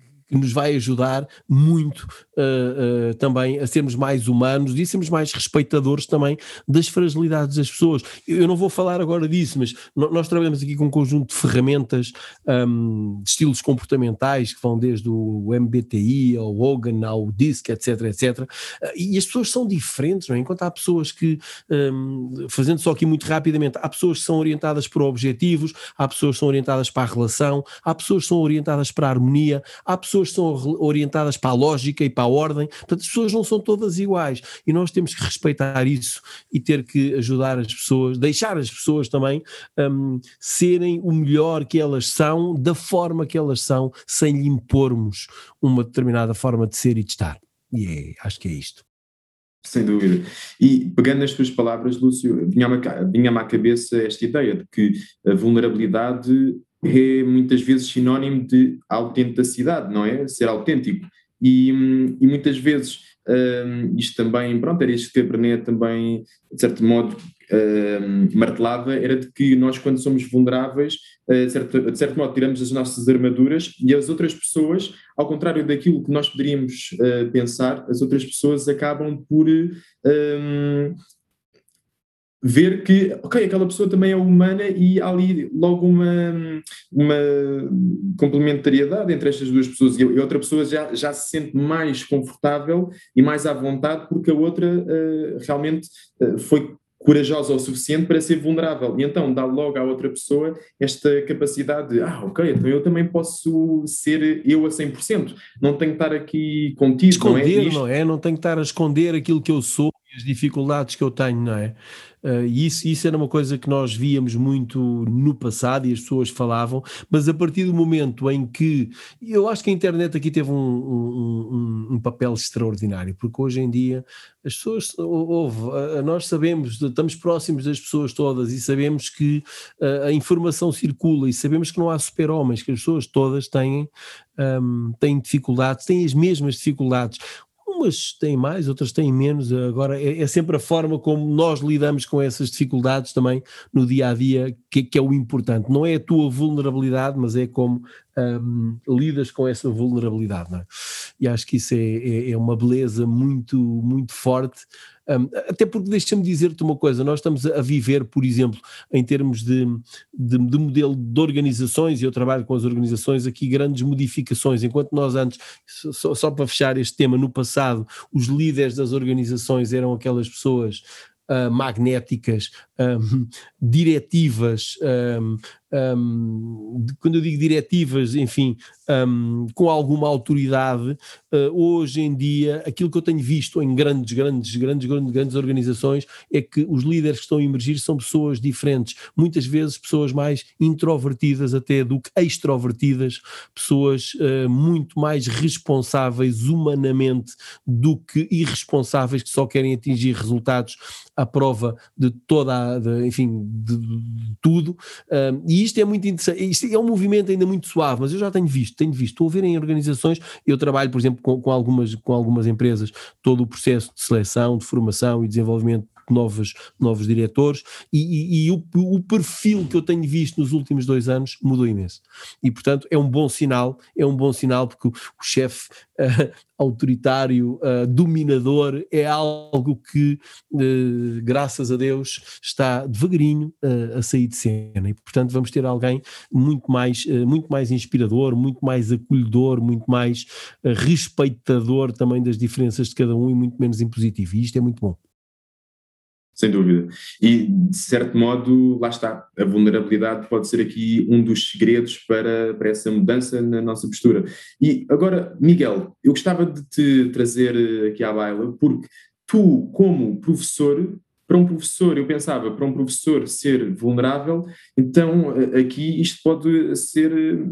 que nos vai ajudar muito uh, uh, também a sermos mais humanos e a sermos mais respeitadores também das fragilidades das pessoas. Eu não vou falar agora disso, mas nós trabalhamos aqui com um conjunto de ferramentas um, de estilos comportamentais que vão desde o MBTI ao Hogan ao DISC, etc, etc. E as pessoas são diferentes, não é? Enquanto há pessoas que, um, fazendo só aqui muito rapidamente, há pessoas que são orientadas para objetivos, há pessoas que são orientadas para a relação, há pessoas que são orientadas para a harmonia, há pessoas pessoas são orientadas para a lógica e para a ordem, portanto, as pessoas não são todas iguais e nós temos que respeitar isso e ter que ajudar as pessoas, deixar as pessoas também um, serem o melhor que elas são, da forma que elas são, sem lhe impormos uma determinada forma de ser e de estar. E é, acho que é isto. Sem dúvida. E pegando nas tuas palavras, Lúcio, vinha-me vinha à cabeça esta ideia de que a vulnerabilidade é muitas vezes sinónimo de autenticidade, não é? Ser autêntico. E, e muitas vezes um, isto também, pronto, era isto que a Brené também, de certo modo, um, martelava, era de que nós, quando somos vulneráveis, uh, certo, de certo modo, tiramos as nossas armaduras e as outras pessoas, ao contrário daquilo que nós poderíamos uh, pensar, as outras pessoas acabam por um, ver que, ok, aquela pessoa também é humana e há ali logo uma, uma complementariedade entre estas duas pessoas e outra pessoa já, já se sente mais confortável e mais à vontade porque a outra uh, realmente uh, foi corajosa o suficiente para ser vulnerável e então dá logo à outra pessoa esta capacidade de, ah, ok, então eu também posso ser eu a 100%, não tenho que estar aqui contigo, esconder, não é? Não é? Não tenho que estar a esconder aquilo que eu sou as dificuldades que eu tenho, não é? Uh, e isso, isso era uma coisa que nós víamos muito no passado e as pessoas falavam, mas a partir do momento em que eu acho que a internet aqui teve um, um, um, um papel extraordinário, porque hoje em dia as pessoas, ouve, nós sabemos, estamos próximos das pessoas todas e sabemos que uh, a informação circula e sabemos que não há super-homens, que as pessoas todas têm, um, têm dificuldades, têm as mesmas dificuldades umas têm mais, outras têm menos. Agora é, é, sempre a forma como nós lidamos com essas dificuldades também no dia a dia que, é o importante. Não é a tua vulnerabilidade, mas é como um, lidas com essa vulnerabilidade. É? E acho que isso é, é, é, uma beleza muito, muito forte. Um, até porque deixa-me dizer-te uma coisa: nós estamos a viver, por exemplo, em termos de, de, de, modelo de organizações, e eu trabalho com as organizações aqui, grandes modificações. Enquanto nós antes, só, só para fechar este tema, no passado, os líderes das organizações eram aquelas pessoas Uh, magnéticas, um, diretivas, um, um, quando eu digo diretivas, enfim, um, com alguma autoridade, uh, hoje em dia, aquilo que eu tenho visto em grandes, grandes, grandes, grandes, grandes organizações é que os líderes que estão a emergir são pessoas diferentes, muitas vezes pessoas mais introvertidas até do que extrovertidas, pessoas uh, muito mais responsáveis humanamente do que irresponsáveis que só querem atingir resultados à prova de toda a, de, enfim, de, de tudo. Um, e isto é muito interessante, isto é um movimento ainda muito suave, mas eu já tenho visto, tenho visto, estou a ver em organizações, eu trabalho, por exemplo, com, com, algumas, com algumas empresas, todo o processo de seleção, de formação e desenvolvimento de novos, novos diretores e, e, e o, o, perfil que eu tenho visto nos últimos dois anos mudou imenso. E, portanto, é um bom sinal, é um bom sinal porque o, o chefe uh, [laughs] autoritário, uh, dominador, é algo que, uh, graças a Deus, está devagarinho a sair de cena. E, portanto, vamos ter alguém muito mais, muito mais inspirador, muito mais acolhedor, muito mais respeitador também das diferenças de cada um e muito menos impositivo. E isto é muito bom sem dúvida. E, de certo modo, lá está, a vulnerabilidade pode ser aqui um dos segredos para, para essa mudança na nossa postura. E agora, Miguel, eu gostava de te trazer aqui à baila, porque tu, como professor, para um professor, eu pensava, para um professor ser vulnerável, então eh, aqui isto pode ser,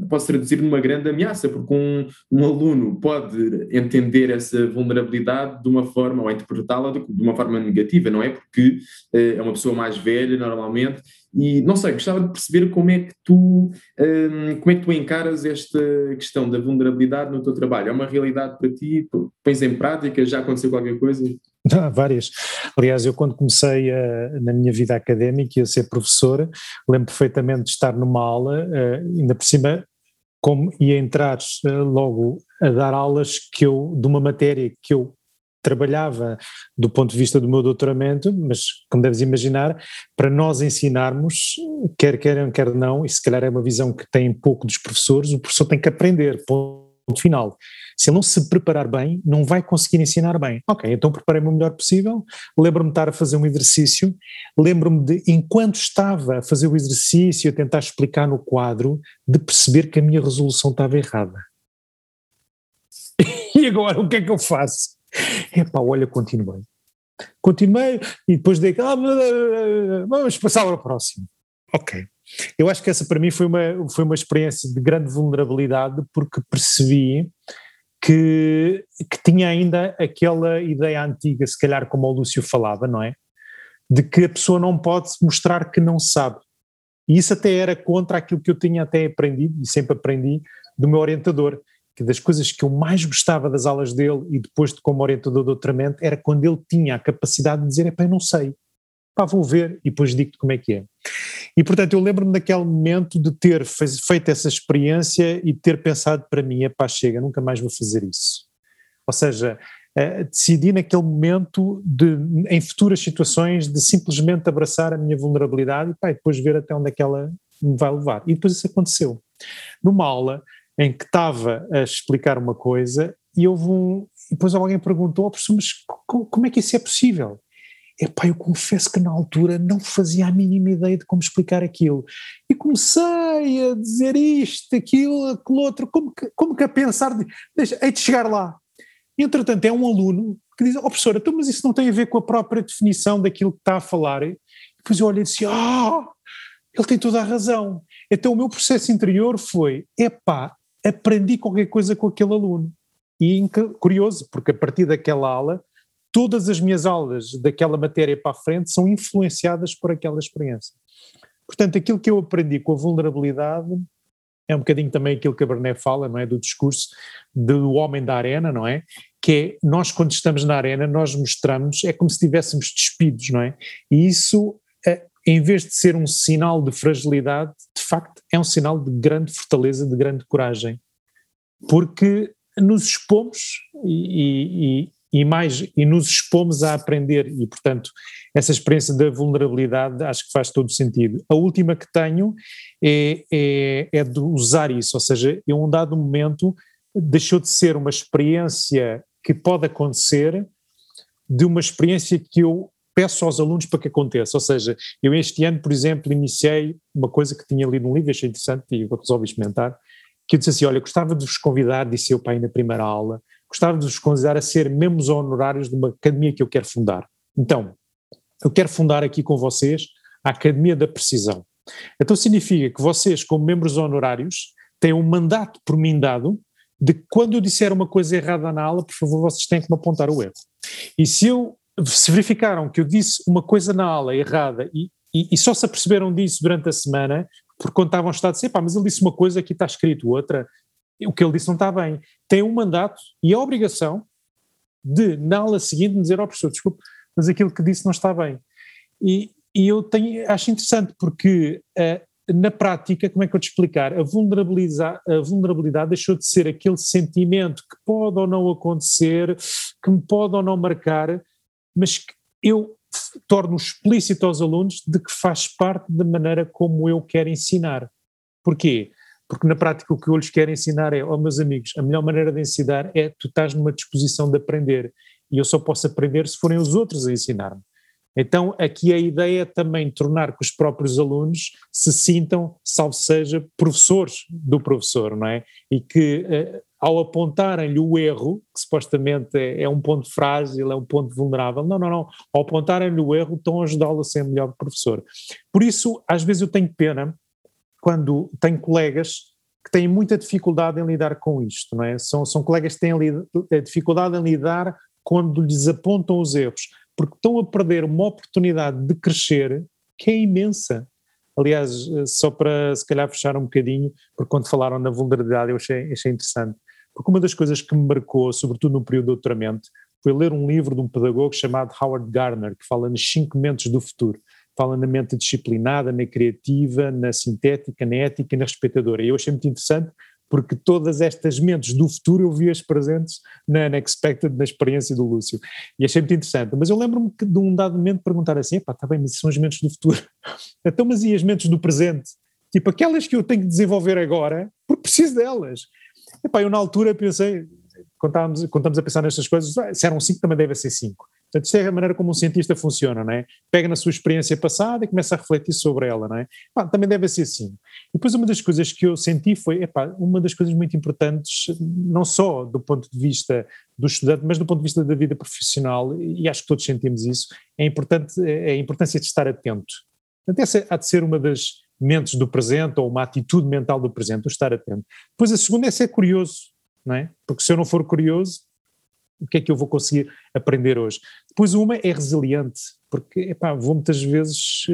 pode traduzir numa grande ameaça, porque um, um aluno pode entender essa vulnerabilidade de uma forma, ou interpretá-la de, de, uma forma negativa, não é? Porque uh, é uma pessoa mais velha, normalmente, e não sei, gostava de perceber como é que tu, um, como é que tu encaras esta questão da vulnerabilidade no teu trabalho. É uma realidade para ti? Pões em prática? Já aconteceu qualquer coisa? Ah, [laughs] várias. Aliás, eu quando comecei a, na minha vida académica a ser professor, lembro perfeitamente de estar numa aula, uh, ainda por cima, como ia entrar uh, logo a dar aulas que eu, de uma matéria que eu trabalhava do ponto de vista do meu doutoramento, mas como deves imaginar, para nós ensinarmos, quer queiram, quer não, e se calhar é uma visão que tem pouco dos professores, o professor tem que aprender, ponto final. Se ele não se preparar bem, não vai conseguir ensinar bem. Ok, então preparei-me o melhor possível, lembro-me de estar a fazer um exercício, lembro-me de, enquanto estava a fazer o exercício, a tentar explicar no quadro, de perceber que a minha resolução estava errada. [laughs] e agora o que é que eu faço? Epá, olha, continuei. Continuei e depois dei ah, vamos passar para o próximo. Ok. Eu acho que essa para mim foi uma, foi uma experiência de grande vulnerabilidade porque percebi que, que tinha ainda aquela ideia antiga, se calhar como o Lúcio falava, não é? De que a pessoa não pode mostrar que não sabe. E isso até era contra aquilo que eu tinha até aprendido, e sempre aprendi, do meu orientador, que das coisas que eu mais gostava das aulas dele e depois de como orientador de doutoramento era quando ele tinha a capacidade de dizer, epá, eu não sei, pá, vou ver e depois digo-te como é que é. E portanto eu lembro-me daquele momento de ter feito essa experiência e ter pensado para mim, epá, chega, nunca mais vou fazer isso. Ou seja, uh, decidi naquele momento, de, em futuras situações, de simplesmente abraçar a minha vulnerabilidade e, pá, e depois ver até onde é que ela me vai levar. E depois isso aconteceu. Numa aula em que estava a explicar uma coisa e houve um. Depois alguém perguntou, oh, professor, mas como é que isso é possível? Epá, eu confesso que na altura não fazia a mínima ideia de como explicar aquilo. E comecei a dizer isto, aquilo, aquilo outro, como que, como que a pensar, de, deixa, hei de chegar lá. Entretanto, é um aluno que diz, oh professora, então, mas isso não tem a ver com a própria definição daquilo que está a falar. E depois eu olhei e disse, ah, ele tem toda a razão. Então o meu processo interior foi, epá, aprendi qualquer coisa com aquele aluno. E curioso, porque a partir daquela aula, todas as minhas aulas daquela matéria para a frente são influenciadas por aquela experiência. Portanto, aquilo que eu aprendi com a vulnerabilidade é um bocadinho também aquilo que a Berné fala, não é, do discurso do homem da arena, não é? Que é, nós quando estamos na arena, nós mostramos, é como se estivéssemos despidos, não é? E isso, é, em vez de ser um sinal de fragilidade, de facto é um sinal de grande fortaleza, de grande coragem. Porque nos expomos e, e, e mais, e nos expomos a aprender e, portanto, essa experiência da vulnerabilidade acho que faz todo sentido. A última que tenho é, é, é de usar isso, ou seja, em um dado momento deixou de ser uma experiência que pode acontecer de uma experiência que eu peço aos alunos para que aconteça, ou seja, eu este ano, por exemplo, iniciei uma coisa que tinha lido num livro, achei interessante e resolvi experimentar, que eu disse assim, olha, gostava de vos convidar, disse eu para ir na primeira aula, gostava de vos convidar a ser membros honorários de uma academia que eu quero fundar. Então, eu quero fundar aqui com vocês a Academia da Precisão. Então significa que vocês, como membros honorários, têm um mandato por mim dado de que quando eu disser uma coisa errada na aula, por favor, vocês têm que me apontar o erro. E se eu se verificaram que eu disse uma coisa na aula errada e, e, e só se aperceberam disso durante a semana, porque quando estavam a dizer, pá, mas ele disse uma coisa, aqui está escrito outra, o que ele disse não está bem. Tem um mandato e a obrigação de, na aula seguinte, dizer ao oh, professor, desculpe, mas aquilo que disse não está bem. E, e eu tenho, acho interessante porque uh, na prática, como é que eu te explicar? A a vulnerabilidade deixou de ser aquele sentimento que pode ou não acontecer, que me pode ou não marcar, mas que eu torno explícito aos alunos de que faz parte da maneira como eu quero ensinar. Porquê? Porque na prática o que eu lhes quero ensinar é, ó oh, meus amigos, a melhor maneira de ensinar é tu estás numa disposição de aprender e eu só posso aprender se forem os outros a ensinar-me. Então aqui a ideia é também tornar que os próprios alunos se sintam, salvo seja, professores do professor, não é? E que eh, ao apontarem-lhe o erro, que supostamente é, é, um ponto frágil, é um ponto vulnerável, não, não, não, ao apontarem-lhe o erro estão a ajudá-lo a ser melhor professor. Por isso, às vezes eu tenho pena quando tenho colegas que têm muita dificuldade em lidar com isto, não é? São, são colegas que têm eh, dificuldade em lidar quando lhes apontam os erros, porque estão a perder uma oportunidade de crescer que é imensa. Aliás, eh, só para se calhar fechar um bocadinho, porque quando falaram da vulnerabilidade eu achei, achei interessante, porque uma das coisas que me marcou, sobretudo no período de doutoramento, foi ler um livro de um pedagogo chamado Howard Gardner, que fala nos cinco mentes do futuro fala na mente disciplinada, na criativa, na sintética, na ética e na respeitadora. E eu achei muito interessante porque todas estas mentes do futuro eu vi-as presentes na Unexpected, na experiência do Lúcio. E achei muito interessante. Mas eu lembro-me de um dado momento perguntar assim: pá, está bem, mas são as mentes do futuro. [laughs] então, mas e as mentes do presente? Tipo, aquelas que eu tenho que desenvolver agora, porque preciso delas. Epá, eu na altura pensei, quando estávamos, a pensar nestas coisas, ah, se eram cinco também deve ser cinco. Portanto, isto é a maneira como um cientista funciona, não é? Pega na sua experiência passada e começa a refletir sobre ela, não é? Pá, também deve ser assim. E depois uma das coisas que eu senti foi, epá, uma das coisas muito importantes, não só do ponto de vista do estudante, mas do ponto de vista da vida profissional, e acho que todos sentimos isso, é importante é a importância de estar atento. Portanto, essa há de ser uma das mentes do presente, ou uma atitude mental do presente, o estar atento. Depois a segunda é ser curioso, não é? Porque se eu não for curioso, o que é que eu vou conseguir aprender hoje? Depois uma é resiliente, porque epá, vou muitas vezes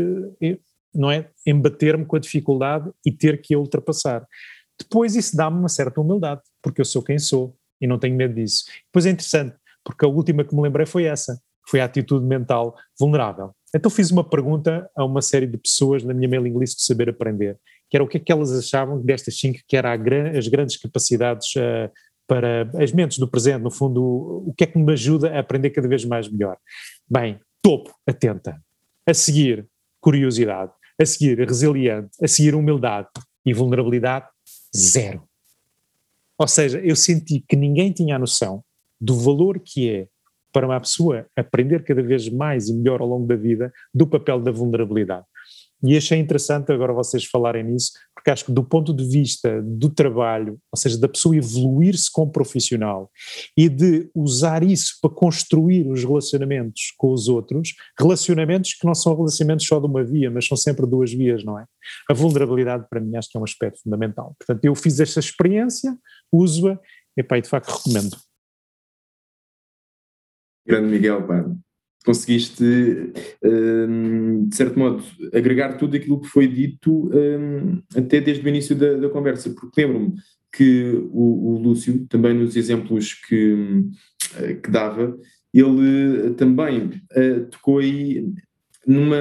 eh, não é, embater-me com a dificuldade e ter que a ultrapassar. Depois isso dá-me uma certa humildade, porque eu sou quem sou e não tenho medo disso. Depois é interessante, porque a última que me lembrei foi essa, foi a atitude mental vulnerável. Então fiz uma pergunta a uma série de pessoas na minha mailing list de saber aprender, que era o que é que elas achavam destas cinco, que eram as grandes capacidades uh, para as mentes do presente, no fundo, o que é que me ajuda a aprender cada vez mais melhor? Bem, topo, atenta. A seguir, curiosidade. A seguir, resiliente. A seguir, humildade. E vulnerabilidade, zero. Ou seja, eu senti que ninguém tinha a noção do valor que é para uma pessoa aprender cada vez mais e melhor ao longo da vida do papel da vulnerabilidade. E achei interessante agora vocês falarem nisso, porque acho que do ponto de vista do trabalho, ou seja, da pessoa evoluir-se como profissional e de usar isso para construir os relacionamentos com os outros, relacionamentos que não são relacionamentos só de uma via, mas são sempre duas vias, não é? A vulnerabilidade para mim acho que é um aspecto fundamental. Portanto, eu fiz esta experiência, uso-a e, pá, e de facto recomendo. Grande Miguel, pá, conseguiste, um, de certo modo, agregar tudo aquilo que foi dito um, até desde o início da, da conversa, porque lembro-me que o, o, Lúcio, também nos exemplos que, hum, que dava, ele também uh, tocou aí numa,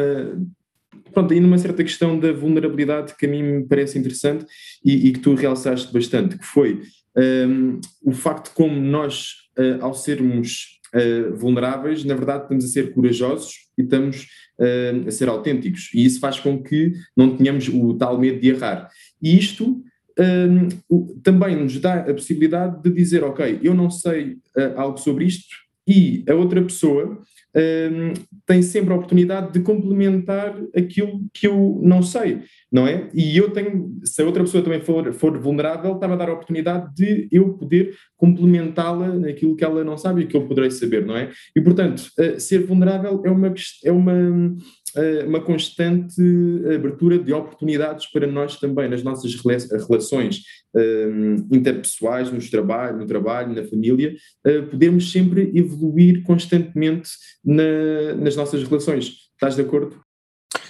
pronto, aí numa certa questão da vulnerabilidade que a mim me parece interessante e, e que tu realçaste bastante, que foi um, o facto como nós, ao sermos uh, vulneráveis, na verdade estamos a ser corajosos e estamos uh, a ser autênticos. E isso faz com que não tenhamos o tal medo de errar. E isto um, também nos dá a possibilidade de dizer, ok, eu não sei uh, algo sobre isto e a outra pessoa um, tem sempre a oportunidade de complementar aquilo que eu não sei, não é? E eu tenho, se a outra pessoa também for, for vulnerável, está-me a dar a oportunidade de eu poder complementá-la naquilo que ela não sabe e que eu poderei saber, não é? E portanto, uh, ser vulnerável é uma, é uma uma constante abertura de oportunidades para nós também, nas nossas relações eh, interpessoais, nos trabalho, no trabalho, na família, podermos sempre evoluir constantemente na, nas nossas relações. Estás de acordo?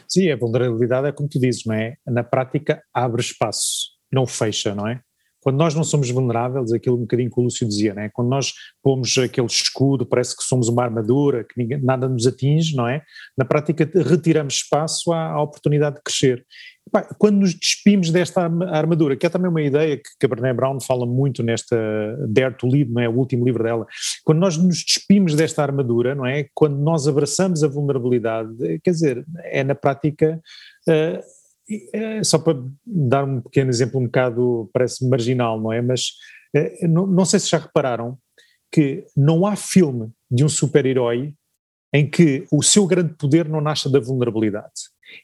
Sim, a vulnerabilidade é como tu dizes, não é? Na prática abre espaço, não fecha, não é? Quando nós não somos vulneráveis, aquilo um bocadinho que o Lúcio dizia, né? quando nós pomos aquele escudo, parece que somos uma armadura, que ninguém, nada nos atinge, não é? Na prática retiramos espaço à, à oportunidade de crescer. quando nos despimos desta armadura, que é também uma ideia que a Brené Brown fala muito nesta Dare to Lead, não é? o último livro dela, quando nós nos despimos desta armadura, não é? Quando nós abraçamos a vulnerabilidade, quer dizer, é na prática... Uh, é, só para dar um pequeno exemplo, um bocado parece marginal, não é? Mas é, não, não sei se já repararam que não há filme de um super-herói em que o seu grande poder não nasce da vulnerabilidade.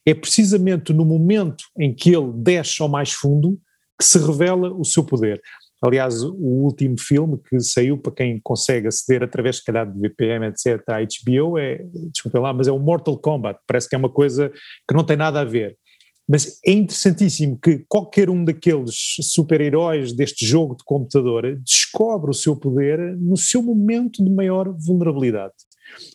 É precisamente no momento em que ele desce ao mais fundo que se revela o seu poder. Aliás, o último filme que saiu, para quem consegue aceder através, se calhar, de VPN, etc., à HBO, é, desculpem lá, mas é o Mortal Kombat. Parece que é uma coisa que não tem nada a ver. Mas é interessantíssimo que qualquer um daqueles super-heróis deste jogo de computador descobre o seu poder no seu momento de maior vulnerabilidade.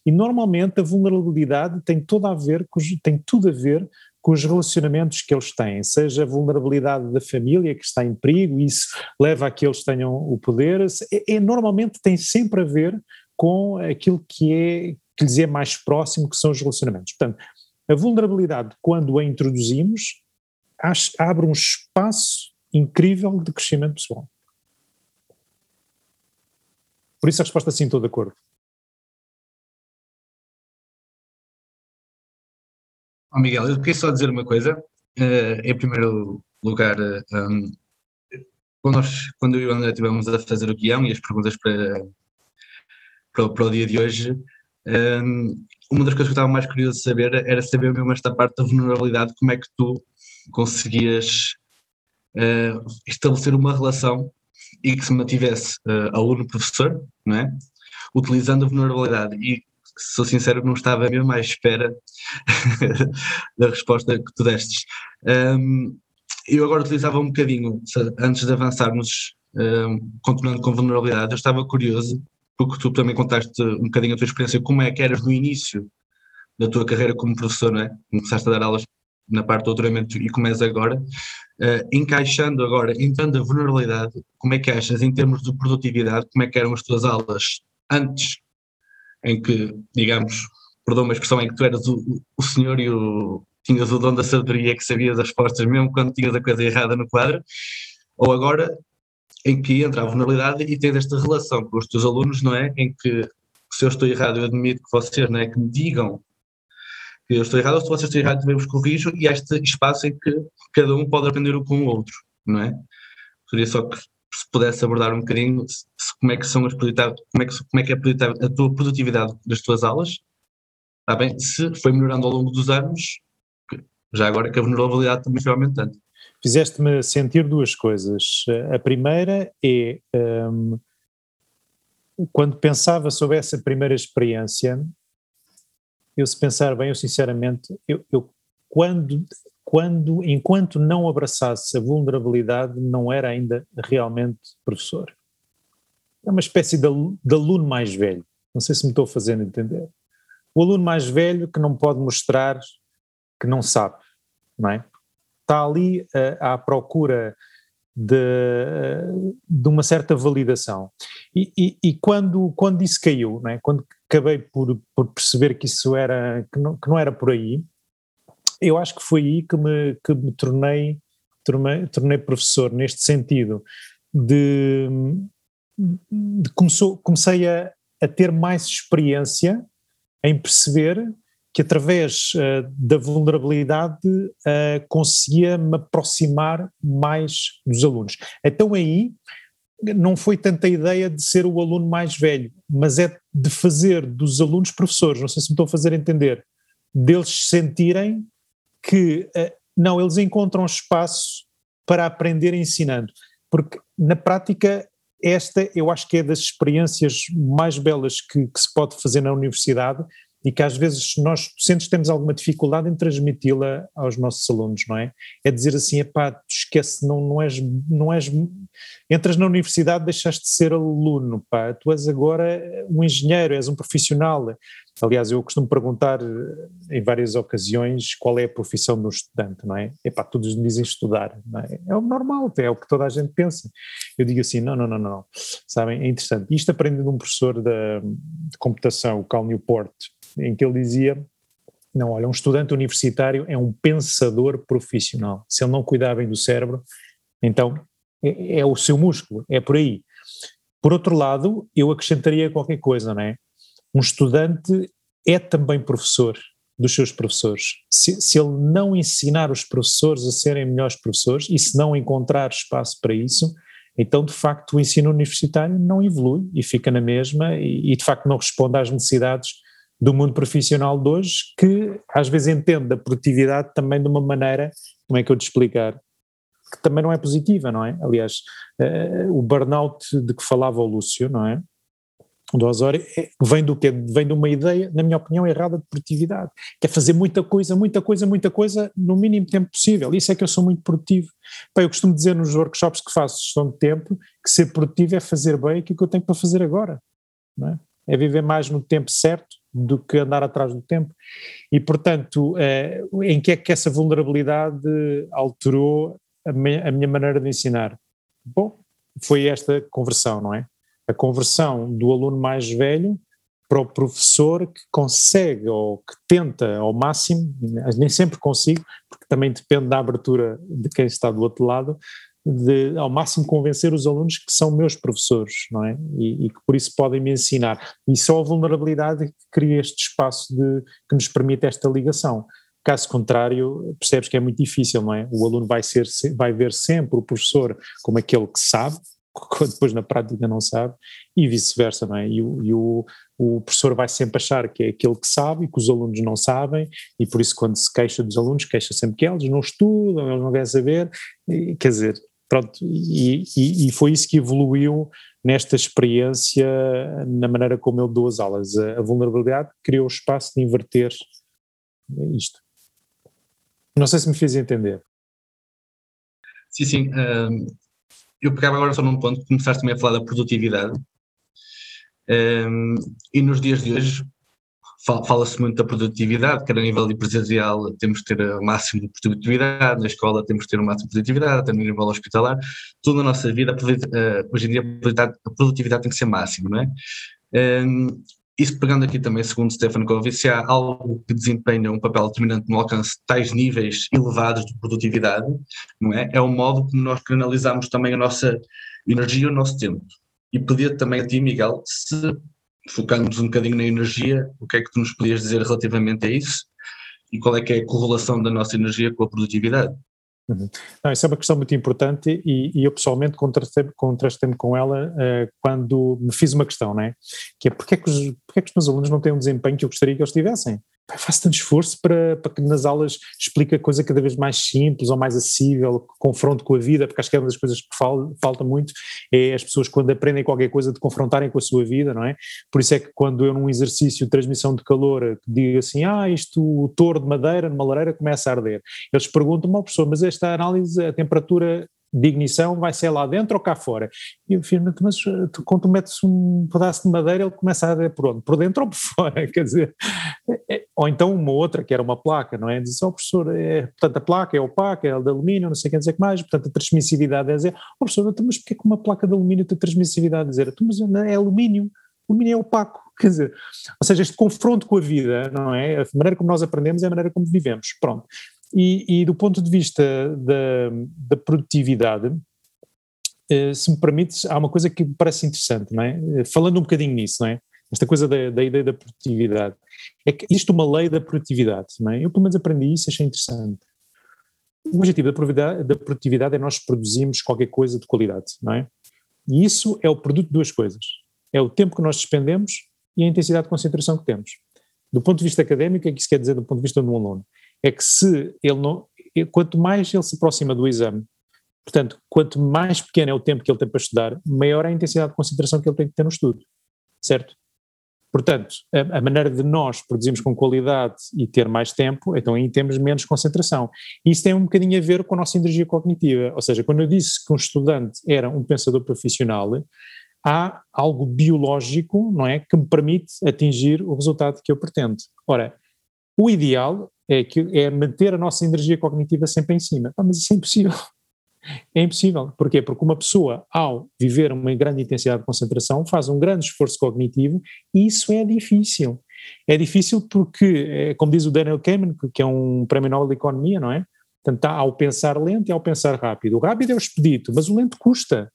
E normalmente a vulnerabilidade tem tudo a ver com, tem tudo a ver com os relacionamentos que eles têm, seja a vulnerabilidade da família que está em perigo, isso leva a que eles tenham o poder, é, é normalmente tem sempre a ver com aquilo que é que lhes é mais próximo, que são os relacionamentos. Portanto, a vulnerabilidade, quando a introduzimos, abre um espaço incrível de crescimento pessoal. Por isso a resposta sim, estou de acordo. Oh, Miguel, eu queria só dizer uma coisa. Uh, em primeiro lugar, uh, um, quando, nós, quando eu e o André estivemos a fazer o guião e as perguntas para, para, para o dia de hoje, um, uma das coisas que eu estava mais curioso de saber era saber mesmo esta parte da vulnerabilidade, como é que tu conseguias uh, estabelecer uma relação e que se mantivesse uh, aluno-professor, não é? Utilizando a vulnerabilidade. E, sou sincero, não estava mesmo à espera [laughs] da resposta que tu destes. Um, eu agora utilizava um bocadinho, antes de avançarmos, um, continuando com vulnerabilidade, eu estava curioso porque tu também contaste um bocadinho a tua experiência, como é que eras no início da tua carreira como professor, não é? Começaste a dar aulas na parte do doutoramento e como és agora, uh, encaixando agora, entrando a vulnerabilidade, como é que achas em termos de produtividade, como é que eram as tuas aulas antes, em que, digamos, perdão uma expressão, em que tu eras o, o senhor e o, tinhas o dom da sabedoria que sabias as respostas mesmo quando tinhas a coisa errada no quadro, ou agora em que entra a vulnerabilidade e tens esta relação com os teus alunos, não é? Em que se eu estou errado, eu admito que vocês, não é? Que me digam que eu estou errado, ou se vocês estão errados, também vos corrijo, e este espaço em que cada um pode aprender um com o outro, não é? Queria só que se pudesse abordar um bocadinho se, como é que são as como é que, como é que é a tua produtividade das tuas aulas, está bem? Se foi melhorando ao longo dos anos, já agora que a vulnerabilidade também foi aumentando. Fizeste-me sentir duas coisas. A primeira é um, quando pensava sobre essa primeira experiência, eu se pensar bem, eu sinceramente, eu, eu quando, quando, enquanto não abraçasse a vulnerabilidade, não era ainda realmente professor. É uma espécie de, de aluno mais velho. Não sei se me estou fazendo entender. O aluno mais velho que não pode mostrar que não sabe, não é? Está ali uh, à procura de, de uma certa validação. E, e, e, quando, quando isso caiu, não é? quando acabei por, por perceber que isso era, que não, que não era por aí, eu acho que foi aí que me, que me tornei, tornei, tornei professor, neste sentido, de, de começou, comecei a, a ter mais experiência em perceber que através uh, da vulnerabilidade uh, conseguia me aproximar mais dos alunos. Então aí não foi tanta a ideia de ser o aluno mais velho, mas é de fazer dos alunos professores, não sei se me estou a fazer entender, deles sentirem que uh, não, eles encontram espaço para aprender ensinando, porque na prática esta eu acho que é das experiências mais belas que, que se pode fazer na universidade, e que às vezes nós docentes temos alguma dificuldade em transmiti-la aos nossos alunos, não é? É dizer assim, epá, tu esquece, não, não és, não és, entras na universidade deixaste de ser aluno, pá, tu és agora um engenheiro, és um profissional, aliás eu costumo perguntar em várias ocasiões qual é a profissão do estudante, não é? Epá, todos me dizem estudar, não é? É o normal, é o que toda a gente pensa. Eu digo assim, não, não, não, não, sabem, é interessante, isto aprendi de um professor de computação, o Cal Newport, em que ele dizia: não, olha, um estudante universitário é um pensador profissional. Se ele não cuidar bem do cérebro, então é, é o seu músculo, é por aí. Por outro lado, eu acrescentaria qualquer coisa, não é? Um estudante é também professor dos seus professores. Se, se, ele não ensinar os professores a serem melhores professores e se não encontrar espaço para isso, então de facto o ensino universitário não evolui e fica na mesma e, e de facto não responde às necessidades do mundo profissional de hoje que às vezes entende a produtividade também de uma maneira, como é que eu te explicar, que também não é positiva, não é? Aliás, uh, o burnout de que falava o Lúcio, não é? Do Osório, é, vem do quê? Vem de uma ideia, na minha opinião, errada de produtividade, que é fazer muita coisa, muita coisa, muita coisa no mínimo tempo possível. Isso é que eu sou muito produtivo. Bem, eu costumo dizer nos workshops que faço gestão de tempo que ser produtivo é fazer bem aquilo que eu tenho para fazer agora, não é? É viver mais no tempo certo do que andar atrás do tempo. E, portanto, eh, em que é que essa vulnerabilidade alterou a minha, a minha maneira de ensinar? Bom, foi esta conversão, não é? A conversão do aluno mais velho para o professor que consegue ou que tenta ao máximo, nem sempre consigo, porque também depende da abertura de quem está do outro lado, de ao máximo convencer os alunos que são meus professores, não é? E, e, que por isso podem me ensinar. E só a vulnerabilidade que cria este espaço de, que nos permite esta ligação. Caso contrário, percebes que é muito difícil, não é? O aluno vai, ser, vai ver sempre o professor como aquele que sabe, [laughs] depois na prática não sabe, e vice-versa, não é? E, e o, o, professor vai sempre achar que é aquele que sabe e que os alunos não sabem, e por isso quando se queixa dos alunos, queixa sempre que eles não estudam, eles não querem saber, e, quer dizer, Pronto, e, e, e, foi isso que evoluiu nesta experiência, na maneira como eu dou as aulas. A, a vulnerabilidade criou o espaço de inverter isto. Não sei se me fiz entender. Sim, sim. Um, eu pegava agora só num ponto, começaste também a falar da produtividade. Um, e nos dias de hoje, Fala-se muito da produtividade, quer a nível empresarial temos que ter o máximo de produtividade, na escola temos que ter o máximo de produtividade, até no nível hospitalar, tudo na nossa vida, eh, hoje em dia a produtividade tem que ser máxima, não é? Um, isso pegando aqui também, segundo Stefano Covey, se há algo que desempenha um papel determinante no alcance de tais níveis elevados de produtividade, não é? É o modo como nós canalizamos também a nossa energia e o nosso tempo. E pedir também a ti, Miguel, se focando-nos um bocadinho na energia, o que é que tu nos podias dizer relativamente a isso? E qual é que é a correlação da nossa energia com a produtividade? Uhum. Não, isso é uma questão muito importante e, e eu pessoalmente contrastei-me contrastei com ela uh, quando me fiz uma questão, não é? Que é porque é que, os, porque é que os meus alunos não têm um desempenho que eu gostaria que eles tivessem? Faço tanto esforço para, para que nas aulas explique a coisa cada vez mais simples ou mais acessível, confronto com a vida, porque acho que é uma das coisas que fal, falta muito, é as pessoas quando aprendem qualquer coisa de confrontarem com a sua vida, não é? Por isso é que quando eu num exercício de transmissão de calor digo assim, ah, isto, o touro de madeira numa lareira começa a arder, eles perguntam-me, oh, professor, mas esta análise, a temperatura de ignição vai ser lá dentro ou cá fora? E eu afirmo, mas eh, tu, quando tu metes um pedaço de madeira ele começa a arder por onde? Por dentro ou por [laughs] fora? Quer dizer, é, é, ou então uma outra que era uma placa, não é? Diz, oh professor, é, portanto a placa é opaca, é de alumínio, não sei quem dizer que mais, portanto a transmissividade é dizer, oh professor, então, mas porquê que uma placa de alumínio tem transmissividade? Dizer, então, mas é alumínio, alumínio é opaco, [laughs] quer dizer, ou seja, este confronto com a vida, não é? A maneira como nós aprendemos é a maneira como vivemos, pronto. E, e do ponto de vista da, da produtividade, eh, se me permites, há uma coisa que me parece interessante, não é? Eh, falando um bocadinho nisso, não é? Esta coisa da, da ideia da produtividade. É que existe uma lei da produtividade, não é? Eu pelo menos aprendi isso, achei interessante. O objetivo da produtividade, da produtividade é nós produzirmos qualquer coisa de qualidade, não é? E isso é o produto de duas coisas. É o tempo que nós despendemos e a intensidade de concentração que temos. Do ponto de vista académico, o é que isso quer dizer do ponto de vista de um aluno? É que se ele não, quanto mais ele se aproxima do exame, portanto, quanto mais pequeno é o tempo que ele tem para estudar, maior é a intensidade de concentração que ele tem que ter no estudo, certo? Portanto, a, a maneira de nós produzirmos com qualidade e ter mais tempo, então aí temos menos concentração. Isso tem um bocadinho a ver com a nossa energia cognitiva, ou seja, quando eu disse que um estudante era um pensador profissional, há algo biológico, não é, que me permite atingir o resultado que eu pretendo. Ora, o ideal é, que, é manter a nossa energia cognitiva sempre em cima. Ah, mas isso é impossível. É impossível. Porquê? Porque uma pessoa, ao viver uma grande intensidade de concentração, faz um grande esforço cognitivo e isso é difícil. É difícil porque, é, como diz o Daniel Kahneman, que é um prémio Nobel de Economia, não é? Portanto, ao pensar lento e ao pensar rápido. O rápido é o expedito, mas o lento custa.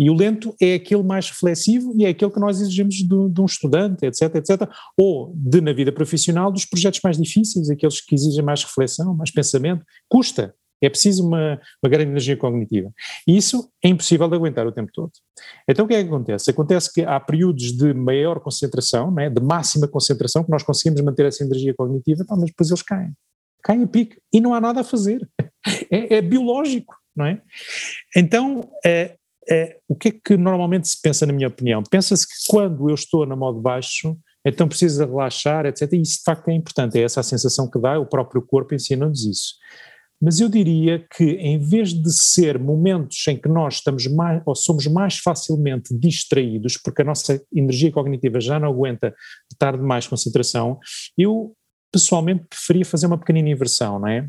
E o lento é aquele mais reflexivo e é aquele que nós exigimos de, de, um estudante, etc, etc. Ou de, na vida profissional, dos projetos mais difíceis, aqueles que exigem mais reflexão, mais pensamento. Custa. É preciso uma, uma grande energia cognitiva. E isso é impossível de aguentar o tempo todo. Então o que é que acontece? Acontece que há períodos de maior concentração, né, de máxima concentração, que nós conseguimos manter essa energia cognitiva, mas depois eles caem. Caem a pique. E não há nada a fazer. [laughs] É, é biológico, não é? Então, é, é, o que é que normalmente se pensa, na minha opinião? Pensa-se que quando eu estou na modo baixo, então precisa relaxar, etc. E isso de facto é importante, é essa a sensação que dá, o próprio corpo ensina-nos isso. Mas eu diria que em vez de ser momentos em que nós estamos mais, ou somos mais facilmente distraídos, porque a nossa energia cognitiva já não aguenta estar de mais concentração, eu pessoalmente preferia fazer uma pequenina inversão, não é?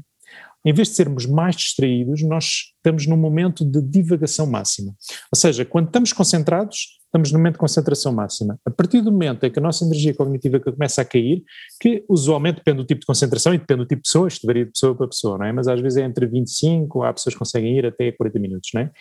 Em vez de sermos mais distraídos, nós estamos num momento de divagação máxima. Ou seja, quando estamos concentrados, estamos no momento de concentração máxima. A partir do momento em que a nossa energia cognitiva começa a cair, que usualmente depende do tipo de concentração e depende do tipo de pessoa, isto varia de pessoa para pessoa, não é? Mas às vezes é entre 25, há pessoas que conseguem ir até 40 minutos, não é?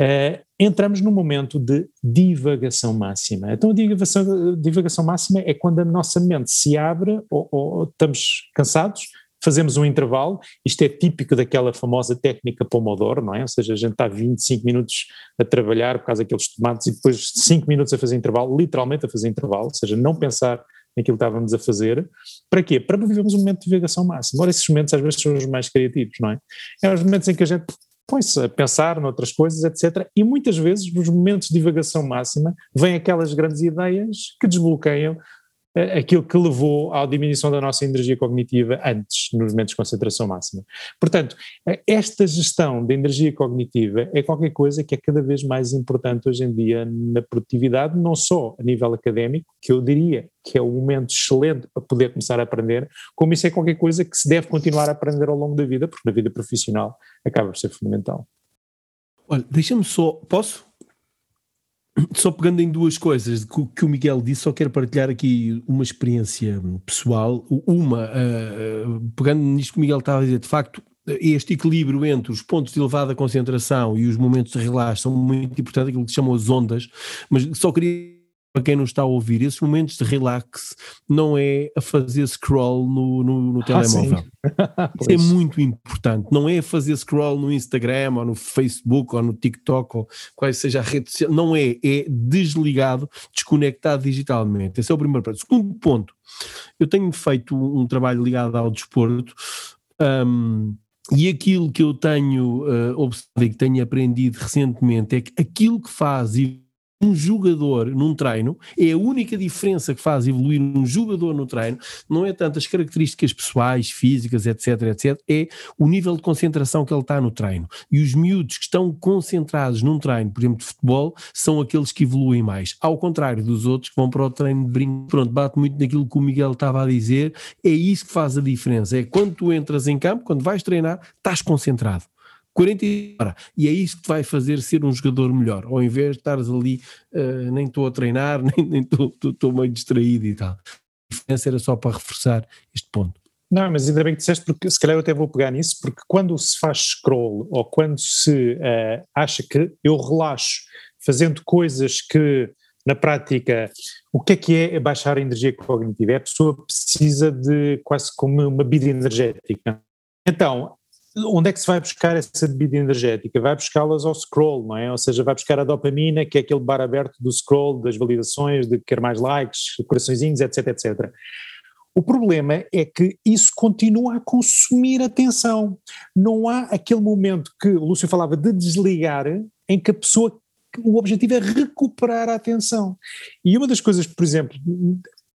Uh, entramos num momento de divagação máxima. Então a divagação, divagação máxima é quando a nossa mente se abre ou, ou estamos cansados, fazemos um intervalo, isto é típico daquela famosa técnica Pomodoro, não é? Ou seja, a gente está 25 minutos a trabalhar por causa daqueles tomates e depois 5 minutos a fazer intervalo, literalmente a fazer intervalo, ou seja, não pensar naquilo que estávamos a fazer. Para quê? Para vivermos um momento de divagação máxima. Ora, esses momentos às vezes são os mais criativos, não é? É os momentos em que a gente põe-se a pensar noutras coisas, etc. E muitas vezes, nos momentos de divagação máxima, vêm aquelas grandes ideias que desbloqueiam aquilo que levou à diminuição da nossa energia cognitiva antes, nos momentos de concentração máxima. Portanto, esta gestão da energia cognitiva é qualquer coisa que é cada vez mais importante hoje em dia na produtividade, não só a nível académico, que eu diria que é um momento excelente para poder começar a aprender, como isso é qualquer coisa que se deve continuar a aprender ao longo da vida, porque na vida profissional acaba por ser fundamental. Olha, deixa-me só, posso? Só pegando em duas coisas que, o Miguel disse, só quero partilhar aqui uma experiência pessoal. Uma, uh, pegando nisto que o Miguel estava a dizer, de facto, este equilíbrio entre os pontos de elevada concentração e os momentos de relaxo são muito importantes, aquilo que chamam as ondas, mas só queria para quem não está a ouvir, esses momentos de relax não é a fazer scroll no, no, no telemóvel. Ah, [laughs] Isso é muito importante. Não é fazer scroll no Instagram ou no Facebook ou no TikTok ou qual seja a rede social. Não é. É desligado, desconectado digitalmente. Esse é o primeiro ponto. Segundo ponto, eu tenho feito um trabalho ligado ao desporto. Um, e aquilo que eu tenho uh, observado e que tenho aprendido recentemente é que aquilo que faz e um jogador num treino, é a única diferença que faz evoluir um jogador no treino, não é tanto as características pessoais, físicas, etc, etc, é o nível de concentração que ele está no treino. E os miúdos que estão concentrados num treino, por exemplo, de futebol, são aqueles que evoluem mais. Ao contrário dos outros que vão para o treino de brinco. Pronto, bate muito naquilo que o Miguel estava a dizer, é isso que faz a diferença. É quando tu entras em campo, quando vais treinar, estás concentrado. 40 horas. E é isso que vai fazer ser um jogador melhor, ao invés de estares ali, uh, nem estou a treinar, [laughs] nem estou meio distraído e tal. A diferença era só para reforçar este ponto. Não, mas ainda bem que disseste, porque se calhar eu até vou pegar nisso, porque quando se faz scroll ou quando se uh, acha que eu relaxo fazendo coisas que na prática, o que é que é baixar a energia cognitiva? É a pessoa precisa de quase como uma bebida energética. Então, onde é que se vai buscar essa bebida energética? Vai buscá-las ao scroll, não é? Ou seja, vai buscar a dopamina, que é aquele bar aberto do scroll, das validações, de quer mais likes, coraçõezinhos, etc, etc. O problema é que isso continua a consumir atenção. Não há aquele momento que o Lúcio falava de desligar, em que a pessoa o objetivo é recuperar a atenção. E uma das coisas, por exemplo,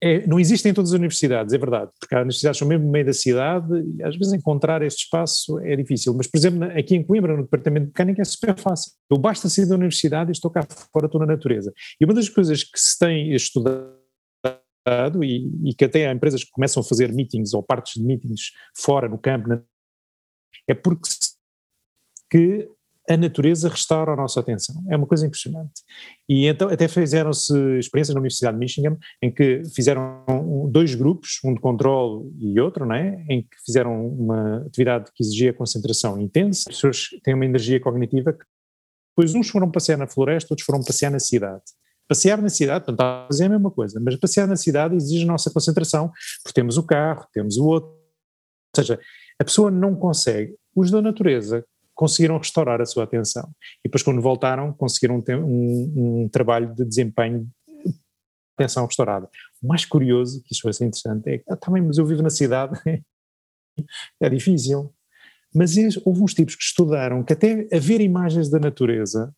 é, não existem em todas as universidades, é verdade, porque as universidades são mesmo no meio da cidade e às vezes encontrar este espaço é difícil. Mas, por exemplo, aqui em Coimbra, no departamento de mecânica, é super fácil. Eu basta sair da universidade e estou cá fora, estou na natureza. E uma das coisas que se tem estudado e, e que até há empresas que começam a fazer meetings ou partes de meetings fora, no campo, na, é porque que a natureza restaura a nossa atenção. É uma coisa impressionante. E então até fizeram-se experiências na Universidade de Michigan em que fizeram dois grupos, um de controle e outro, não é? em que fizeram uma atividade que exigia concentração intensa. As pessoas têm uma energia cognitiva que depois uns foram passear na floresta, outros foram passear na cidade. Passear na cidade, portanto, fazer a mesma coisa, mas passear na cidade exige a nossa concentração, porque temos o carro, temos o outro. Ou seja, a pessoa não consegue. Os da natureza conseguiram restaurar a sua atenção. E depois, quando voltaram, conseguiram ter um, um trabalho de desempenho atenção restaurada. O mais curioso, que isto ser interessante, é que ah, também, mas eu vivo na cidade, [laughs] é difícil. Mas houve uns tipos que estudaram que até a ver imagens da natureza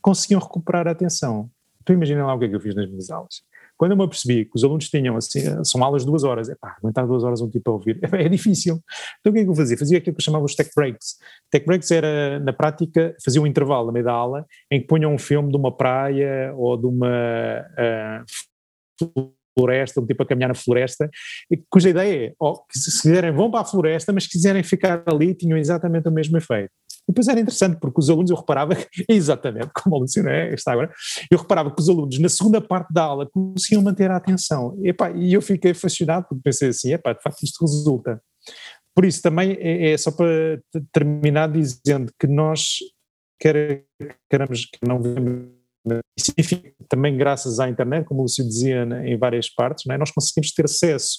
conseguiam recuperar a atenção. Então imaginem lá o que é que eu fiz nas minhas aulas. Quando eu me apercebi que os alunos tinham assim, são aulas de duas horas, é pá, aguentar duas horas um tipo a ouvir, é, [laughs] é difícil. Então o que é que eu fazia? Fazia aquilo que eu chamava os tech breaks. Tech breaks era, na prática, fazia um intervalo na meio da aula em que punham um filme de uma praia ou de uma uh, floresta, um tipo a caminhar na floresta, cuja ideia é, oh, se quiserem vão para a floresta, mas se quiserem ficar ali tinham exatamente o mesmo efeito. Depois era interessante, porque os alunos, eu reparava, [laughs] exatamente como a Luciana é, está agora, eu reparava que os alunos, na segunda parte da aula, conseguiam manter a atenção. E, epá, e eu fiquei fascinado, porque pensei assim, epá, de facto isto resulta. Por isso, também é, é só para terminar dizendo que nós, quer queremos que não vemos significa também graças à internet, como o Lúcio dizia em várias partes, é? nós conseguimos ter acesso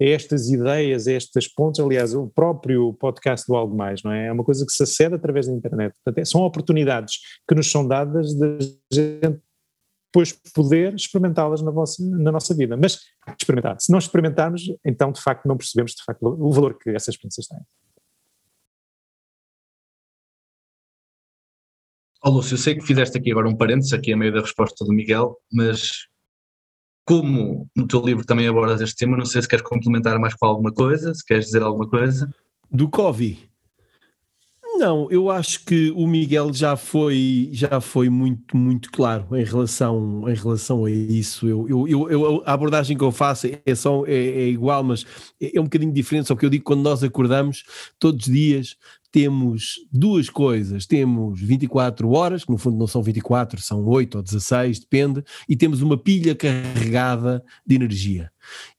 estas ideias, a estas pontes, aliás, o próprio podcast do Algo Mais, não é? É uma coisa que se acede através da internet. Portanto, é, são oportunidades que nos são dadas de gente depois poder experimentá-las na, na nossa vida. Mas experimentar. Se não experimentarmos, então de facto não percebemos de facto o valor que essas experiências têm. Oh, Lúcio, eu sei que fizeste aqui agora um parênteses, aqui a meio da resposta do Miguel, mas como no teu livro também abordas este tema, não sei se queres complementar mais com alguma coisa, se queres dizer alguma coisa. Do Covid? Não, eu acho que o Miguel já foi, já foi muito, muito claro em relação, em relação a isso. Eu, eu, eu, a abordagem que eu faço é, só, é, é, igual, mas é, é um bocadinho diferente. Só que eu digo quando nós acordamos, todos os dias, temos duas coisas. Temos 24 horas, que no fundo não são 24, são 8 ou 16, depende, e temos uma pilha carregada de energia.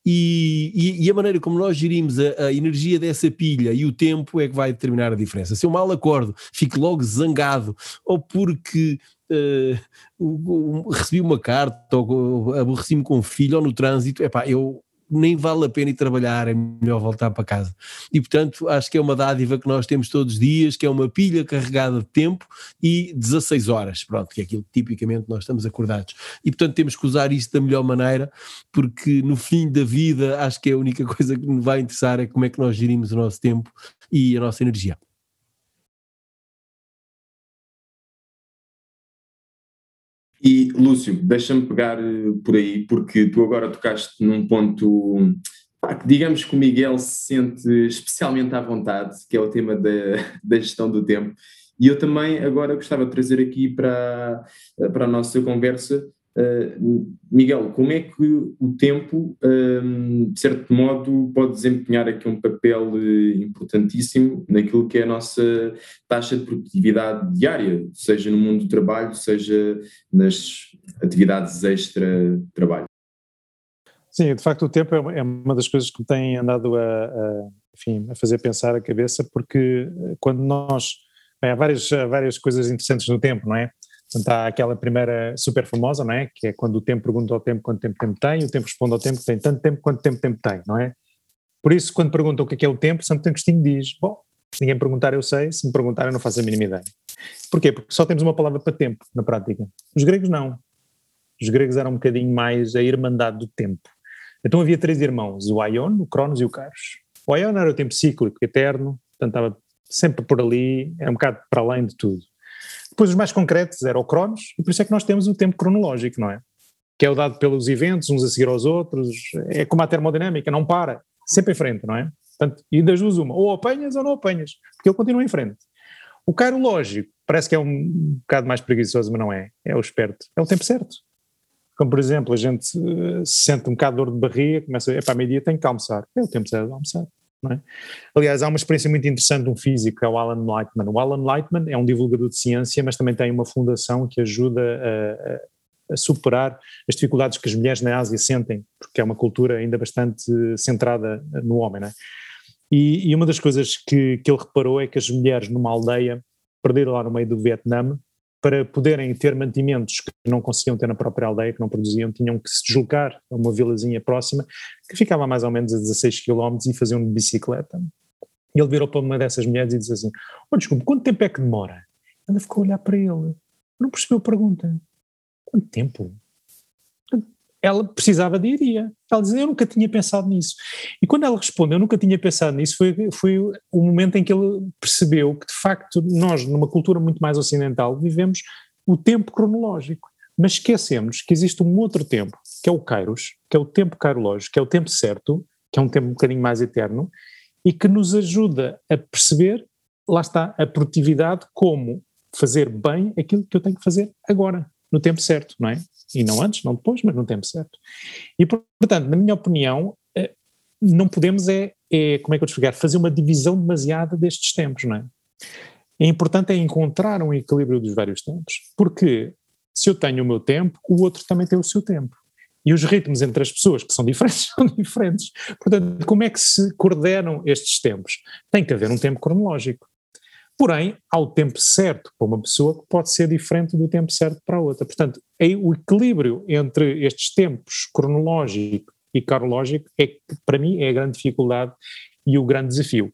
E, e, e a maneira como nós gerimos a, a, energia dessa pilha e o tempo é que vai determinar a diferença. Se eu mal acordo, fico logo zangado, ou porque uh, recebi uma carta ou aborreci-me com um filho ou no trânsito, epá, eu nem vale a pena ir trabalhar, é melhor voltar para casa. E portanto, acho que é uma dádiva que nós temos todos os dias, que é uma pilha carregada de tempo e 16 horas, pronto, que é aquilo que tipicamente nós estamos acordados. E portanto, temos que usar isto da melhor maneira, porque no fim da vida, acho que é a única [laughs] coisa que nos vai interessar é como é que nós gerimos o nosso tempo e a nossa energia. E, Lúcio, deixa-me pegar eh, por aí, porque tu agora tocaste num ponto que digamos que o Miguel se sente especialmente à vontade, que é o tema da, [laughs] da gestão do tempo. E eu também agora gostava de trazer aqui para, para a nossa conversa Uh, Miguel, como é que o tempo, de certo modo, pode desempenhar aqui um papel uh, importantíssimo naquilo que é a nossa taxa de produtividade diária, seja no mundo do trabalho, seja nas atividades extra-trabalho? Sim, de facto o tempo é uma das coisas que me tem andado a, a, enfim, a fazer pensar a cabeça, porque quando nós... Bem, há várias, várias coisas interessantes no tempo, não é? Portanto, há aquela primeira super famosa, não é? Que é quando o tempo pergunta ao tempo quanto tempo tempo tem, o tempo responde ao tempo que tem tanto tempo quanto tempo tempo tem, não é? Por isso, quando perguntam o que é, que é o tempo, Santo Agostinho diz: Bom, se ninguém perguntar, eu sei, se me perguntar, eu não faço a mínima ideia. Porquê? Porque só temos uma palavra para tempo na prática. Os gregos não. Os gregos eram um bocadinho mais a irmandade do tempo. Então havia três irmãos: o Aion, o Cronos e o Kairos. O Aion era o tempo cíclico, eterno, portanto estava sempre por ali, era um bocado para além de tudo. Depois os mais concretos eram o Cronos, e por isso é que nós temos o tempo cronológico, não é? Que é o dado pelos eventos, uns a seguir aos outros, é como a termodinâmica, não para, sempre em frente, não é? Portanto, e das duas uma, ou apanhas ou não apanhas, porque ele continua em frente. O lógico parece que é um bocado mais preguiçoso, mas não é, é o esperto, é o tempo certo. Como por exemplo, a gente se sente um bocado de dor de barriga, começa, é para meio-dia tem que almoçar, é o tempo certo de almoçar. É? Aliás, há uma experiência muito interessante de um físico, é o Alan Lightman. O Alan Lightman é um divulgador de ciência, mas também tem uma fundação que ajuda a, a superar as dificuldades que as mulheres na Ásia sentem, porque é uma cultura ainda bastante centrada no homem. É? E, e, uma das coisas que, que ele reparou é que as mulheres numa aldeia perderam lá no meio do Vietnã para poderem ter mantimentos que não conseguiam ter na própria aldeia, que não produziam, tinham que se deslocar a uma vilazinha próxima, que ficava mais ou menos a 16 km e faziam de bicicleta. E ele virou para uma dessas mulheres e disse assim: oh, desculpe, quanto tempo é que demora? Ela ficou a olhar para ele, não percebeu a pergunta. Quanto tempo? Ela precisava de iria. Ela dizia, eu nunca tinha pensado nisso. E quando ela respondeu, eu nunca tinha pensado nisso, foi, foi o momento em que ele percebeu que, de facto, nós, numa cultura muito mais ocidental, vivemos o tempo cronológico. Mas esquecemos que existe um outro tempo, que é o Kairos, que é o tempo cairológico, que é o tempo certo, que é um tempo um bocadinho mais eterno, e que nos ajuda a perceber, lá está, a produtividade como fazer bem aquilo que eu tenho que fazer agora, no tempo certo, não é? E não antes, não depois, mas no tempo certo. E, portanto, na minha opinião, eh, não podemos é, é como é que eu explicar, fazer uma divisão demasiada destes tempos, não é? É importante é encontrar um equilíbrio dos vários tempos, porque se eu tenho o meu tempo, o outro também tem o seu tempo. E os ritmos entre as pessoas que são [laughs] diferentes são diferentes. Portanto, como é que se coordenam estes tempos? Tem que haver um tempo cronológico. Porém, há o tempo certo para uma pessoa que pode ser diferente do tempo certo para a outra. Portanto, aí o equilíbrio entre estes tempos cronológico e carológico é que, para mim, é a grande dificuldade e o grande desafio.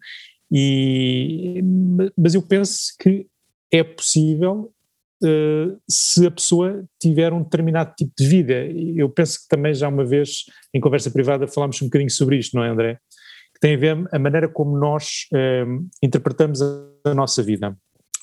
E, mas eu penso que é possível uh, se a pessoa tiver um determinado tipo de vida. Eu penso que também já uma vez, em conversa privada, falámos um bocadinho sobre isto, não é, André? Tem a ver a maneira como nós um, interpretamos a, a, nossa vida.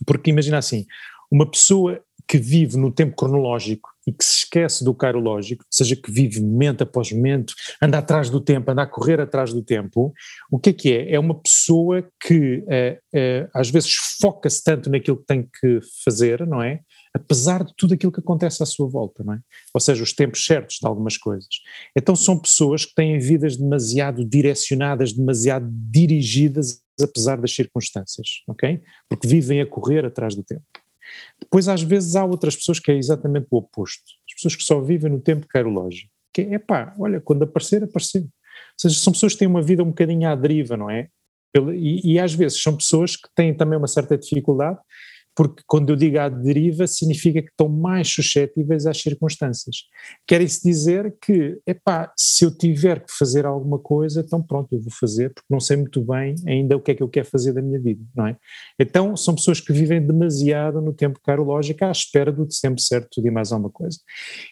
Porque imagina assim, uma pessoa que vive no tempo cronológico e que se esquece do cairológico, seja que vive momento após momento, anda atrás do tempo, anda a correr atrás do tempo, o que é que é? É uma pessoa que uh, uh, às vezes foca-se tanto naquilo que tem que fazer, não é? Apesar de tudo aquilo que acontece à sua volta, não é? Ou seja, os tempos certos de algumas coisas. Então são pessoas que têm vidas demasiado direcionadas, demasiado dirigidas, apesar das circunstâncias, ok? Porque vivem a correr atrás do tempo. Depois, às vezes, há outras pessoas que é exatamente o oposto. As pessoas que só vivem no tempo cairológico. Que é, pá, olha, quando aparecer, aparecer. Ou seja, são pessoas que têm uma vida um bocadinho à deriva, não é? E, e às vezes são pessoas que têm também uma certa dificuldade porque quando eu digo à deriva, significa que estão mais suscetíveis às circunstâncias. Quer isso dizer que, epá, se eu tiver que fazer alguma coisa, então pronto, eu vou fazer, porque não sei muito bem ainda o que é que eu quero fazer da minha vida, não é? Então são pessoas que vivem demasiado no tempo carológico à espera do tempo certo de mais alguma coisa.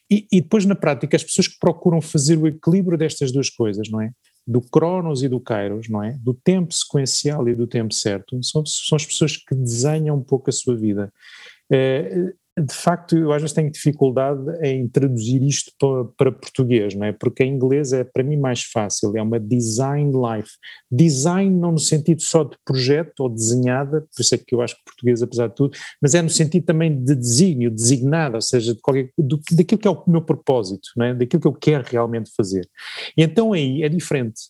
E, e depois, na prática, as pessoas que procuram fazer o equilíbrio destas duas coisas, não é? Do Cronos e do Kairos, não é? Do tempo sequencial e do tempo certo, são, são as pessoas que desenham um pouco a sua vida. É, de facto, eu às vezes tenho dificuldade em traduzir isto para, para, português, não é? Porque em inglês é para mim mais fácil, é uma design life. Design não no sentido só de projeto ou desenhada, por isso é que eu acho que português, apesar de tudo, mas é no sentido também de desígnio, designada, ou seja, de qualquer, do, daquilo que é o meu propósito, não é? Daquilo que eu quero realmente fazer. E então aí é diferente.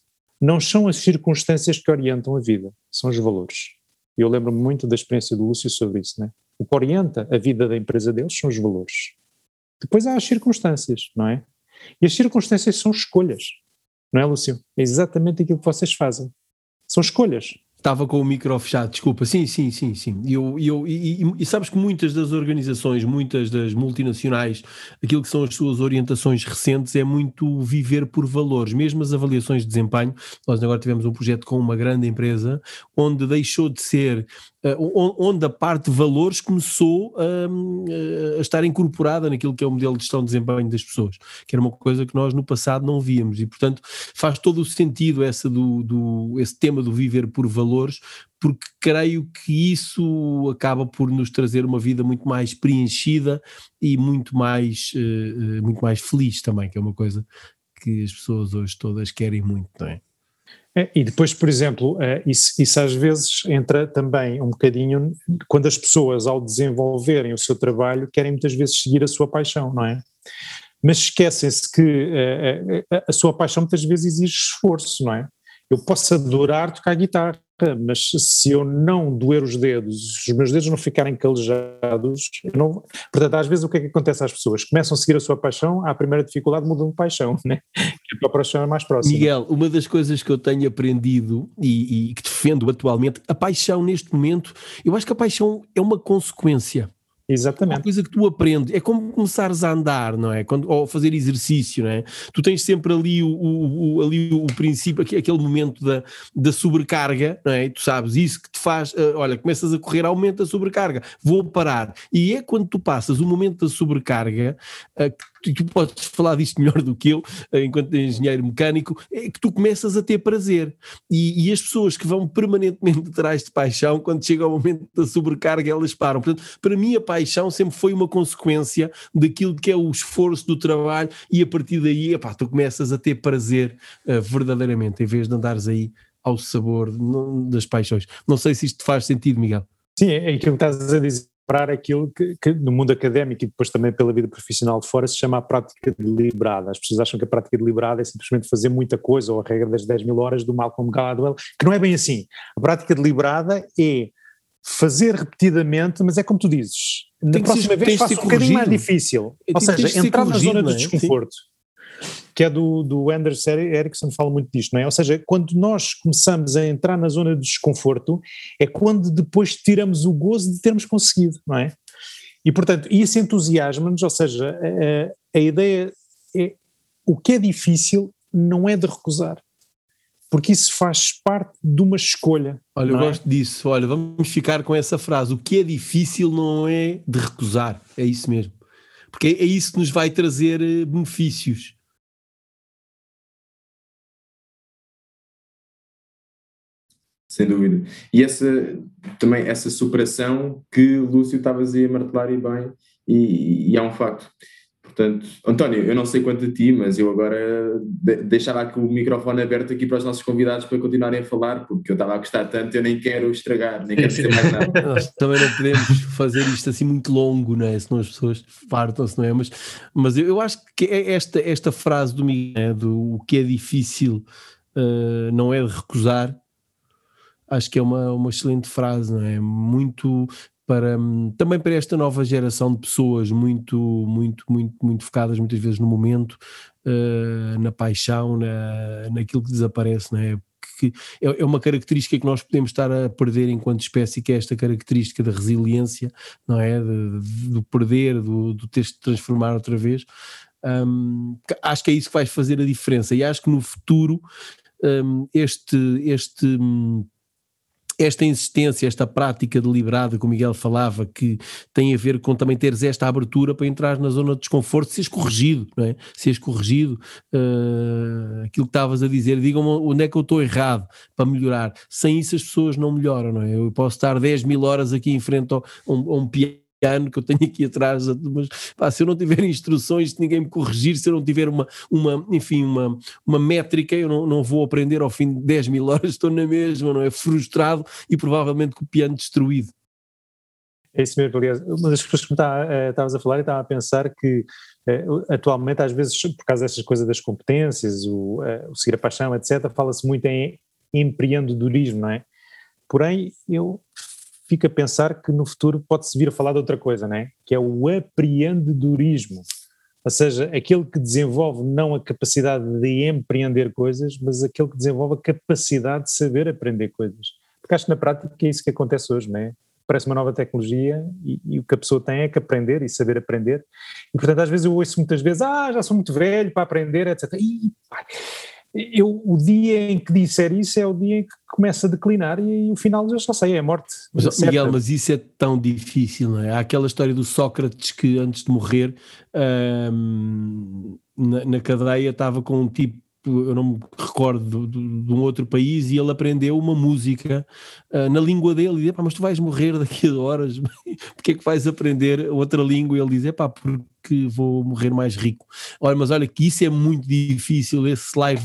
Não são as circunstâncias que orientam a vida, são os valores. Eu lembro-me muito da experiência do Lúcio sobre isso, não é? O que orienta a vida da empresa deles são os valores. Depois há as circunstâncias, não é? E as circunstâncias são escolhas, não é, Lúcio? É exatamente aquilo que vocês fazem. São escolhas. Estava com o micro fechado, desculpa. Sim, sim, sim, sim. E, eu, eu, e, e, e, sabes que muitas das organizações, muitas das multinacionais, aquilo que são as suas orientações recentes é muito viver por valores, mesmo as avaliações de desempenho. Nós agora tivemos um projeto com uma grande empresa onde deixou de ser onde a parte de valores começou a estar incorporada naquilo que é o modelo de gestão de desempenho das pessoas, que era uma coisa que nós no passado não víamos e portanto faz todo o sentido essa do, do esse tema do viver por valores, porque creio que isso acaba por nos trazer uma vida muito mais preenchida e muito mais, uh, muito mais feliz também, que é uma coisa que as pessoas hoje todas querem muito, não é? É, e depois, por exemplo, é, isso, isso, às vezes entra também um bocadinho quando as pessoas, ao desenvolverem o seu trabalho, querem muitas vezes seguir a sua paixão, não é? Mas esquecem-se que a, a, sua paixão muitas vezes exige esforço, não é? Eu posso adorar tocar guitarra, mas se eu não doer os dedos, os meus dedos não ficarem calejados, não, portanto, às vezes o que é que acontece às pessoas? Começam a seguir a sua paixão, à primeira dificuldade mudam de paixão, [laughs] né? a paixão é mais próxima. Miguel, uma das coisas que eu tenho aprendido e, e que defendo atualmente, a paixão neste momento, eu acho que a paixão é uma consequência. Exatamente. Uma coisa que tu aprendes, é como começares a andar, não é? Quando, ou fazer exercício, não é? Tu tens sempre ali o, o, o ali o princípio, aquele momento da, da sobrecarga, não é? Tu sabes isso que te faz, uh, olha, começas a correr, aumenta a sobrecarga, vou parar. E é quando tu passas o momento da sobrecarga, uh, tu podes falar disto melhor do que eu, uh, enquanto engenheiro mecânico, é que tu começas a ter prazer. E, e as pessoas que vão permanentemente atrás de paixão, quando chega o momento da sobrecarga, elas param. Portanto, para mim a paixão sempre foi uma consequência daquilo que é o esforço do trabalho e a partir daí, epá, tu começas a ter prazer uh, verdadeiramente, em vez de andares aí ao sabor das paixões. Não sei se isto faz sentido, Miguel. Sim, é aquilo que estás a dizer para aquilo que, que, no mundo académico e depois também pela vida profissional de fora se chama a prática deliberada. As pessoas acham que a prática deliberada é simplesmente fazer muita coisa, ou a regra das 10 mil horas do Malcolm Gladwell, que não é bem assim. A prática deliberada é fazer repetidamente, mas é como tu dizes, na próxima ser, vez faço um bocadinho mais difícil. Ou seja, entrar na zona de é? desconforto. Sim. Que é do, do Anders Ericsson, fala muito disto, não é? Ou seja, quando nós começamos a entrar na zona de desconforto, é quando depois tiramos o gozo de termos conseguido, não é? E portanto, isso entusiasma-nos, ou seja, a, a ideia é o que é difícil não é de recusar porque isso faz parte de uma escolha. Olha, eu é? gosto disso. Olha, vamos ficar com essa frase. O que é difícil não é de recusar, é isso mesmo. Porque é isso que nos vai trazer eh, benefícios. Sem dúvida. E essa também essa superação que Lúcio estava a martelar e bem, e, e é um facto. Portanto, António, eu não sei quanto a ti, mas eu agora deixava aqui o microfone aberto aqui para os nossos convidados para continuarem a falar, porque eu estava a gostar tanto, eu nem quero estragar, nem quero dizer mais nada. [laughs] Nós também não podemos fazer isto assim muito longo, não é? Senão as pessoas fartam-se, não é? Mas, mas eu, eu acho que é esta, esta frase do Miguel, né, do o que é difícil uh, não é de recusar, acho que é uma, uma excelente frase, não é? Muito para também para esta nova geração de pessoas muito, muito, muito, muito focadas muitas vezes no momento, uh, na paixão, na, naquilo que desaparece, não é? que é, é, uma característica que nós podemos estar a perder enquanto espécie, que é esta característica da resiliência, não é? Do perder, do, do ter de transformar outra vez. Um, acho que é isso que vai fazer a diferença e acho que no futuro um, este, este hum, esta insistência, esta prática deliberada que o Miguel falava, que tem a ver com também teres esta abertura para entrar na zona de desconforto, seres corrigido, não é? Seres corrigido, uh, aquilo que estavas a dizer, digam-me onde é que eu estou errado para melhorar. Sem isso as pessoas não melhoram, não é? Eu posso estar 10 mil horas aqui em frente a um, a um piano ano que eu tenho aqui atrás, mas pá, se eu não tiver [laughs] instruções, se ninguém me corrigir, se eu não tiver uma, uma enfim, uma, uma métrica, eu não, não vou aprender ao fim de 10 mil horas, estou na mesma, não é? Frustrado e provavelmente com o piano destruído. É isso mesmo, aliás, uma das coisas que eh, estavas a falar, e estava a pensar que eh, atualmente, às vezes, por causa dessas coisas das competências, o, eh, o seguir a paixão, etc., fala-se muito em empreendedorismo, não é? Porém, eu fica a pensar que no futuro pode-se vir a falar de outra coisa, né? que é o apreendedorismo, ou seja, aquele que desenvolve não a capacidade de empreender coisas, mas aquele que desenvolve a capacidade de saber aprender coisas. Porque acho que na prática é isso que acontece hoje, não é? Parece uma nova tecnologia e, e, o que a pessoa tem é que aprender e saber aprender. E portanto, às vezes eu ouço muitas vezes, ah, já sou muito velho para aprender, etc. E, eu, o dia em que disser isso é o dia em que começa a declinar e, e o final já só sei, é a morte. Mas, Miguel, mas isso é tão difícil, não é? Há aquela história do Sócrates que antes de morrer hum, na, na cadeia estava com um tipo eu não me recordo de, um outro país e ele aprendeu uma música uh, na língua dele e diz, mas tu vais morrer daqui a horas, [laughs] porque é que vais aprender outra língua? E ele diz, pá, porque vou morrer mais rico. Olha, mas olha que isso é muito difícil, esse live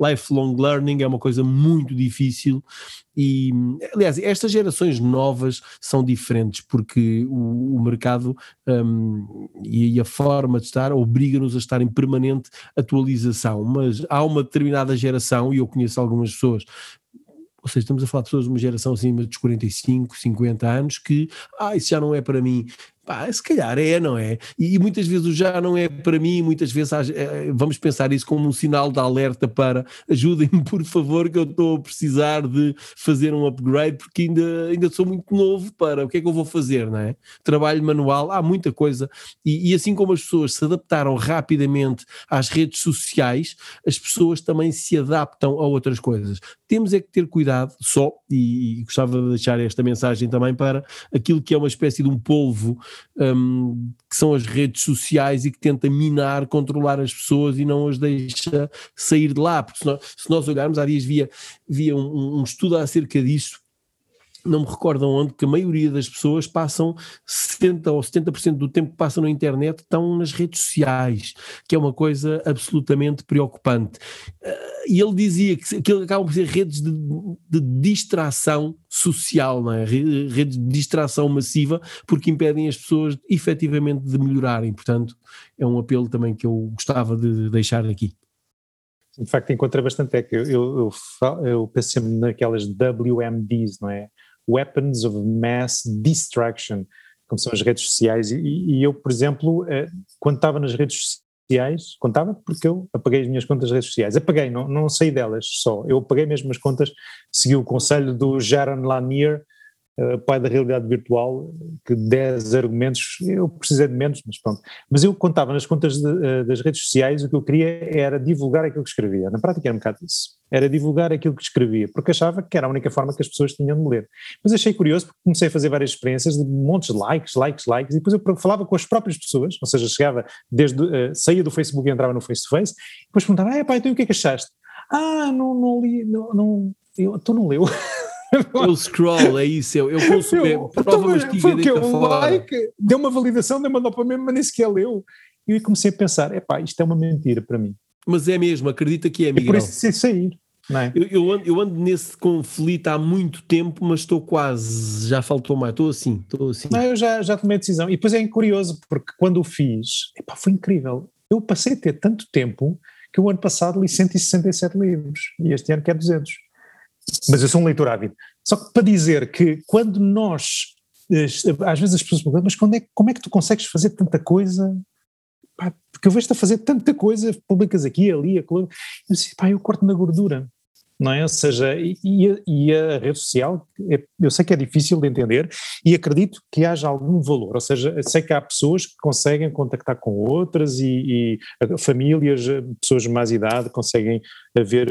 lifelong learning é uma coisa muito difícil e, aliás, estas gerações novas são diferentes porque o, o mercado um, e, e, a forma de estar obriga-nos a estar em permanente atualização, mas há uma determinada geração, e eu conheço algumas pessoas ou seja, estamos a falar de pessoas de uma geração acima dos 45, 50 anos que, ah, isso já não é para mim. Pá, se calhar é, não é? E, e, muitas vezes o já não é para mim, muitas vezes é, vamos pensar isso como um sinal de alerta para ajudem-me, por favor, que eu estou a precisar de fazer um upgrade, porque ainda, ainda sou muito novo para o que é que eu vou fazer, não é? Trabalho manual, há muita coisa. E, e assim como as pessoas se adaptaram rapidamente às redes sociais, as pessoas também se adaptam a outras coisas. Temos é que ter cuidado só, e, e gostava de deixar esta mensagem também para aquilo que é uma espécie de um polvo um, que são as redes sociais e que tenta minar, controlar as pessoas e não as deixa sair de lá. Porque se nós, se nós olharmos, há dias via, via um, um estudo acerca disso não me recordo onde, que a maioria das pessoas passam 70% ou 70% do tempo que passam na internet estão nas redes sociais, que é uma coisa absolutamente preocupante. Eh, e ele dizia que aquilo acabam por ser redes de, de distração social, não é? redes de distração massiva, porque impedem as pessoas efetivamente de melhorarem. Portanto, é um apelo também que eu gostava de deixar aqui. De facto, encontra bastante é que eu, eu, eu, eu penso sempre naquelas WMDs, não é? Weapons of Mass Distraction, como são as redes sociais. E, e eu, por exemplo, eh, quando estava nas redes sociais, contava porque eu apaguei as minhas contas de redes sociais. Apaguei, não, não saí delas só. Eu apaguei mesmo as contas, segui o conselho do Jaron Lanier, uh, pai da realidade virtual, que 10 argumentos, eu precisei de menos, mas pronto. Mas eu contava nas contas de, uh, das redes sociais, o que eu queria era divulgar aquilo que escrevia. Na prática era um bocado isso. Era divulgar aquilo que escrevia, porque achava que era a única forma que as pessoas tinham de me ler. Mas achei curioso porque comecei a fazer várias experiências de montes de likes, likes, likes, e depois eu falava com as próprias pessoas, ou seja, chegava desde, uh, saía do Facebook e entrava no face-to-face, e depois perguntava, ah, pá, então o que é que achaste? Ah, não, não li, não, não, eu, tu não leu. [laughs] Eu scroll, é isso, eu, eu consumo, eu, prova mastiga porque o like deu uma validação, deu uma dopamina, mas nem sequer leu. E eu comecei a pensar, epá, isto é uma mentira para mim. Mas é mesmo, acredita que é, Miguel. É por isso sei sair. É? Eu, eu, ando, eu, ando, nesse conflito há muito tempo, mas estou quase, já faltou mais, estou assim, estou assim. Não, eu já, já tomei a decisão. E depois é curioso, porque quando o fiz, epá, foi incrível. Eu passei a ter tanto tempo que o ano passado li 167 livros e este ano quero 200 mas eu sou um leitor ávido. Só que para dizer que quando nós, eh, às vezes as pessoas perguntam, mas quando é, como é que tu consegues fazer tanta coisa? Pá, porque eu vejo-te a fazer tanta coisa, publicas aqui, ali, aquilo. Eu disse, pá, eu corto na gordura. não é? Ou seja, e, e, a rede social, é, eu sei que é difícil de entender e acredito que haja algum valor, ou seja, sei que há pessoas que conseguem contactar com outras e, e famílias, pessoas de mais idade conseguem ver,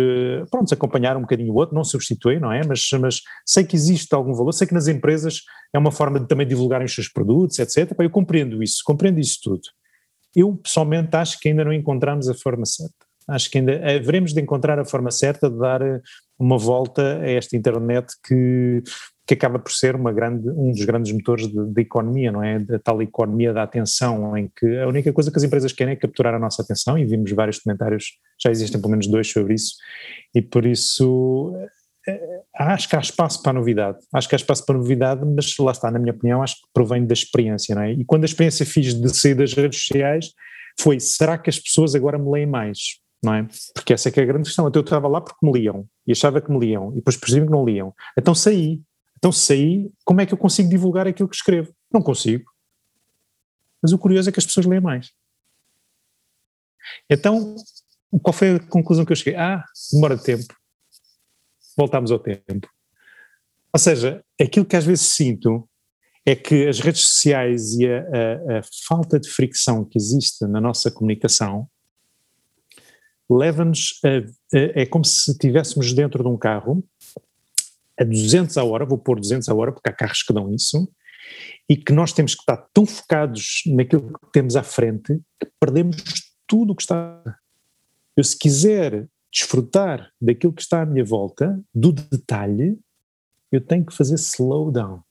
pronto, acompanhar um bocadinho o outro, não substituir, não é? Mas, mas sei que existe algum valor, sei que nas empresas é uma forma de também divulgarem os seus produtos, etc. Eu compreendo isso, compreendo isso tudo. Eu pessoalmente acho que ainda não encontramos a forma certa acho que ainda haveremos de encontrar a forma certa de dar eh, uma volta a esta internet que, que acaba por ser uma grande, um dos grandes motores de, economia, não é? Da tal economia da atenção, em que a única coisa que as empresas querem é capturar a nossa atenção, e vimos vários comentários, já existem pelo menos dois sobre isso, e por isso acho que há espaço para a novidade, acho que há espaço para a novidade, mas lá está, na minha opinião, acho que provém da experiência, não é? E quando a experiência fiz de sair das redes sociais, foi, será que as pessoas agora me leem mais? não é? Porque essa é que é a grande questão. Então eu estava lá porque me liam e achava que me liam e depois percebi que não liam. Então saí. Então saí, como é que eu consigo divulgar aquilo que escrevo? Não consigo. Mas o curioso é que as pessoas leem mais. Então, qual foi a conclusão que eu cheguei? Ah, demora tempo. Voltámos ao tempo. Ou seja, aquilo que às vezes sinto é que as redes sociais e a, a, a falta de fricção que existe na nossa comunicação leva-nos a, a, é como se estivéssemos dentro de um carro a 200 a hora, vou pôr 200 a hora porque há carros que dão isso, e que nós temos que estar tão focados naquilo que temos à frente que perdemos tudo o que está. Eu se quiser desfrutar daquilo que está à minha volta, do detalhe, eu tenho que fazer slow down.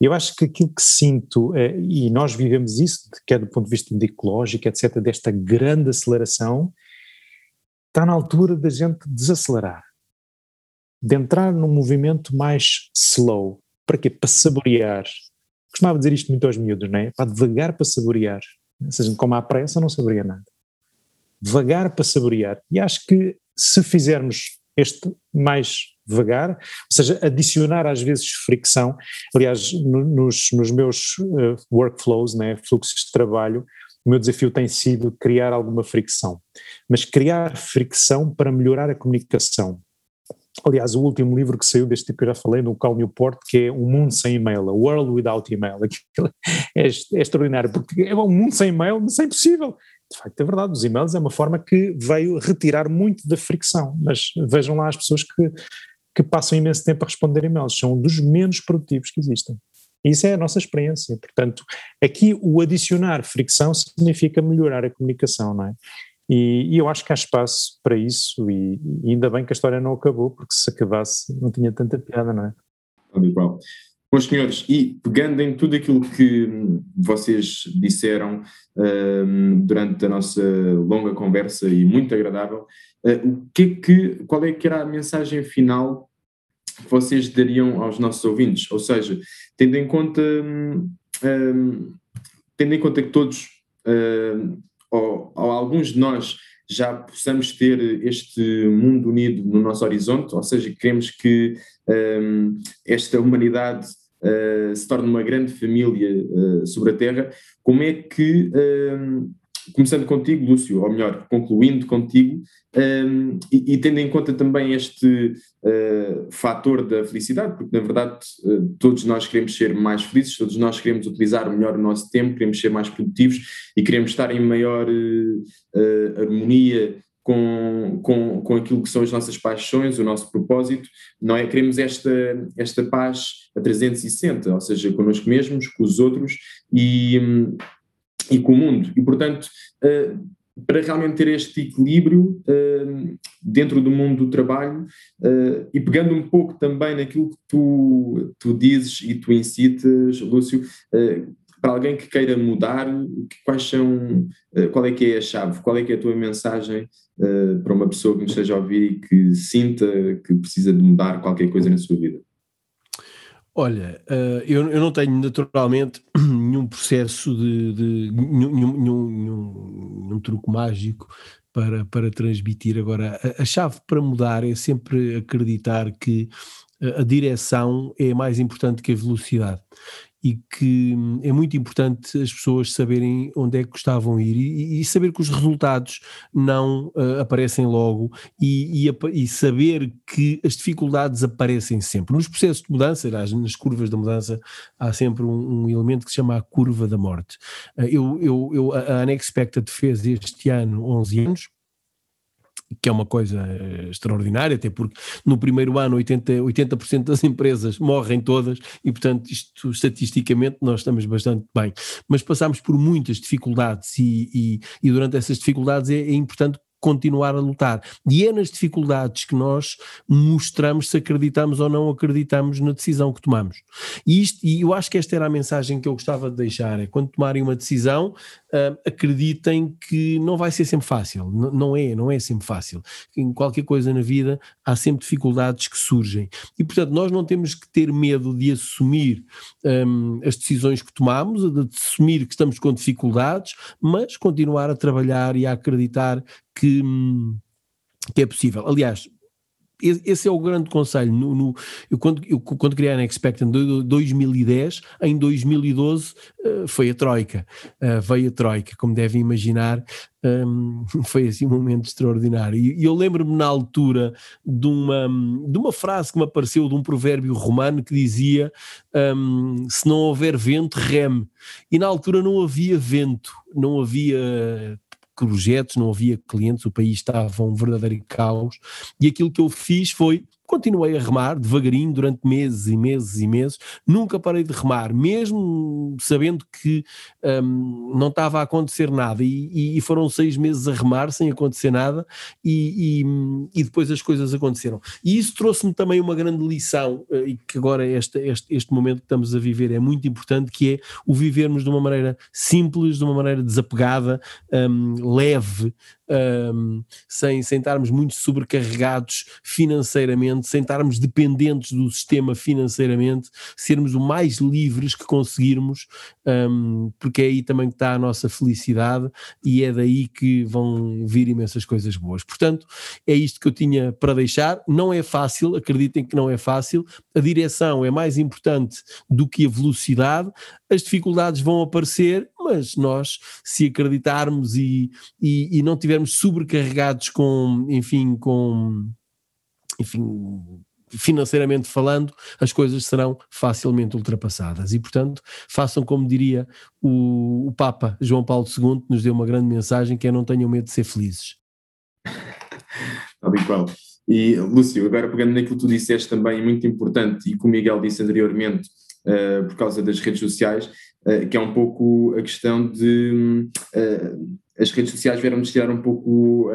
Eu acho que aquilo que sinto, eh, e nós vivemos isso, que é do ponto de vista de ecológico, etc., desta grande aceleração, está na altura da gente desacelerar, de entrar num movimento mais slow. Para quê? Para saborear. Costumava dizer isto muito aos miúdos, não é? Para devagar para saborear. Se a gente come à pressa, não saboreia nada. Devagar para saborear. E acho que se fizermos este mais devagar, ou seja, adicionar às vezes fricção, aliás, no, nos, nos, meus uh, workflows, né, fluxos de trabalho, o meu desafio tem sido criar alguma fricção, mas criar fricção para melhorar a comunicação. Aliás, o último livro que saiu deste tipo que eu já falei, no Cal Newport, que é O Mundo Sem E-mail, A World Without Email. [laughs] É, é extraordinário, porque é um mundo sem e-mail, mas é impossível. De facto, é verdade, os e-mails é uma forma que veio retirar muito da fricção, mas vejam lá as pessoas que, que passam imenso tempo a responder e-mails, são dos menos produtivos que existem. Isso é a nossa experiência. Portanto, aqui o adicionar fricção significa melhorar a comunicação, não é? E, e, eu acho que há espaço para isso, e, e, ainda bem que a história não acabou, porque se acabasse não tinha tanta piada, não é? Igual. Bom, senhores, e pegando em tudo aquilo que vocês disseram um, durante a nossa longa conversa e muito agradável, uh, o que é que, qual é que era a mensagem final que vocês dariam aos nossos ouvintes? Ou seja, tendo em conta, hum, hum, tendo em conta que todos, hum, ou, ou, alguns de nós, já possamos ter este mundo unido no nosso horizonte, ou seja, queremos que hum, esta humanidade uh, se torne uma grande família uh, sobre a Terra, como é que hum, começando contigo, Lúcio, ou melhor, concluindo contigo, um, e, e, tendo em conta também este uh, fator da felicidade, porque na verdade uh, todos nós queremos ser mais felizes, todos nós queremos utilizar melhor o nosso tempo, queremos ser mais produtivos e queremos estar em maior uh, harmonia com, com, com aquilo que são as nossas paixões, o nosso propósito, não é? Queremos esta, esta paz a 360, ou seja, connosco mesmos, com os outros e, hum, e com o mundo. E, portanto, uh, para realmente ter este equilíbrio uh, dentro do mundo do trabalho uh, e pegando um pouco também naquilo que tu, tu dizes e tu incitas, Lúcio, para alguém que queira mudar, quais são, qual é que é a chave, qual é que é a tua mensagem para uma pessoa que nos esteja a ouvir e que sinta que precisa de mudar qualquer coisa na sua vida? Olha, uh, eu, eu, não tenho naturalmente [clears throat] nenhum processo de, de nenhum, nenhum, nenhum, nenhum, truque mágico para, para transmitir. Agora, a, a, chave para mudar é sempre acreditar que a, a direção é mais importante que a velocidade. E que hum, é muito importante as pessoas saberem onde é que gostavam ir e, e saber que os resultados não uh, aparecem logo e, e, e, saber que as dificuldades aparecem sempre. Nos processos de mudança, nas curvas da mudança, há sempre um, um elemento que se chama a curva da morte. Uh, eu, eu, eu, a Unexpected fez este ano 11 anos, que é uma coisa eh, extraordinária, até porque no primeiro ano 80%, 80 das empresas morrem todas e, portanto, isto estatisticamente nós estamos bastante bem. Mas passamos por muitas dificuldades e, e, e durante essas dificuldades é, é importante continuar a lutar. E é nas dificuldades que nós mostramos se acreditamos ou não acreditamos na decisão que tomamos. E, isto, e eu acho que esta era a mensagem que eu gostava de deixar: é quando tomarem uma decisão, uh, acreditem que não vai ser sempre fácil. N não é, não é sempre fácil. Em qualquer coisa na vida há sempre dificuldades que surgem. E portanto, nós não temos que ter medo de assumir um, as decisões que tomamos, de assumir que estamos com dificuldades, mas continuar a trabalhar e a acreditar que, que é possível. Aliás, esse é o grande conselho. No, no, eu, quando, eu, quando criei a Unexpected em 2010, em 2012 uh, foi a Troika, uh, veio a Troika, como devem imaginar, um, [laughs] foi assim um momento extraordinário. E, eu lembro-me na altura de uma, de uma frase que me apareceu de um provérbio romano que dizia: um, Se não houver vento, reme. E na altura não havia vento, não havia projetos, não havia clientes, o país estava um verdadeiro caos. E aquilo que eu fiz foi continuei a remar devagarinho durante meses e meses e meses, nunca parei de remar, mesmo sabendo que um, não estava a acontecer nada, e, e, foram seis meses a remar sem acontecer nada, e, e, e depois as coisas aconteceram. E isso trouxe-me também uma grande lição, eh, e que agora este, este, este momento que estamos a viver é muito importante, que é o vivermos de uma maneira simples, de uma maneira desapegada, um, leve, um, sem, sem estarmos muito sobrecarregados financeiramente, sem estarmos dependentes do sistema financeiramente, sermos o mais livres que conseguirmos, um, porque é aí também que está a nossa felicidade e é daí que vão vir imensas coisas boas. Portanto, é isto que eu tinha para deixar. Não é fácil, acreditem que não é fácil. A direção é mais importante do que a velocidade. As dificuldades vão aparecer, mas nós, se acreditarmos e, e, e não tivermos sobrecarregados com, enfim, com, enfim, financeiramente falando, as coisas serão facilmente ultrapassadas. E, portanto, façam como diria o, o Papa João Paulo II, que nos deu uma grande mensagem, que é não tenham medo de ser felizes. [laughs] Tal e. E, Lúcio, agora pegando naquilo que tu disseste também, muito importante, e como o Miguel disse anteriormente, uh, por causa das redes sociais, uh, que é um pouco a questão de uh, as redes sociais vieram-nos tirar um pouco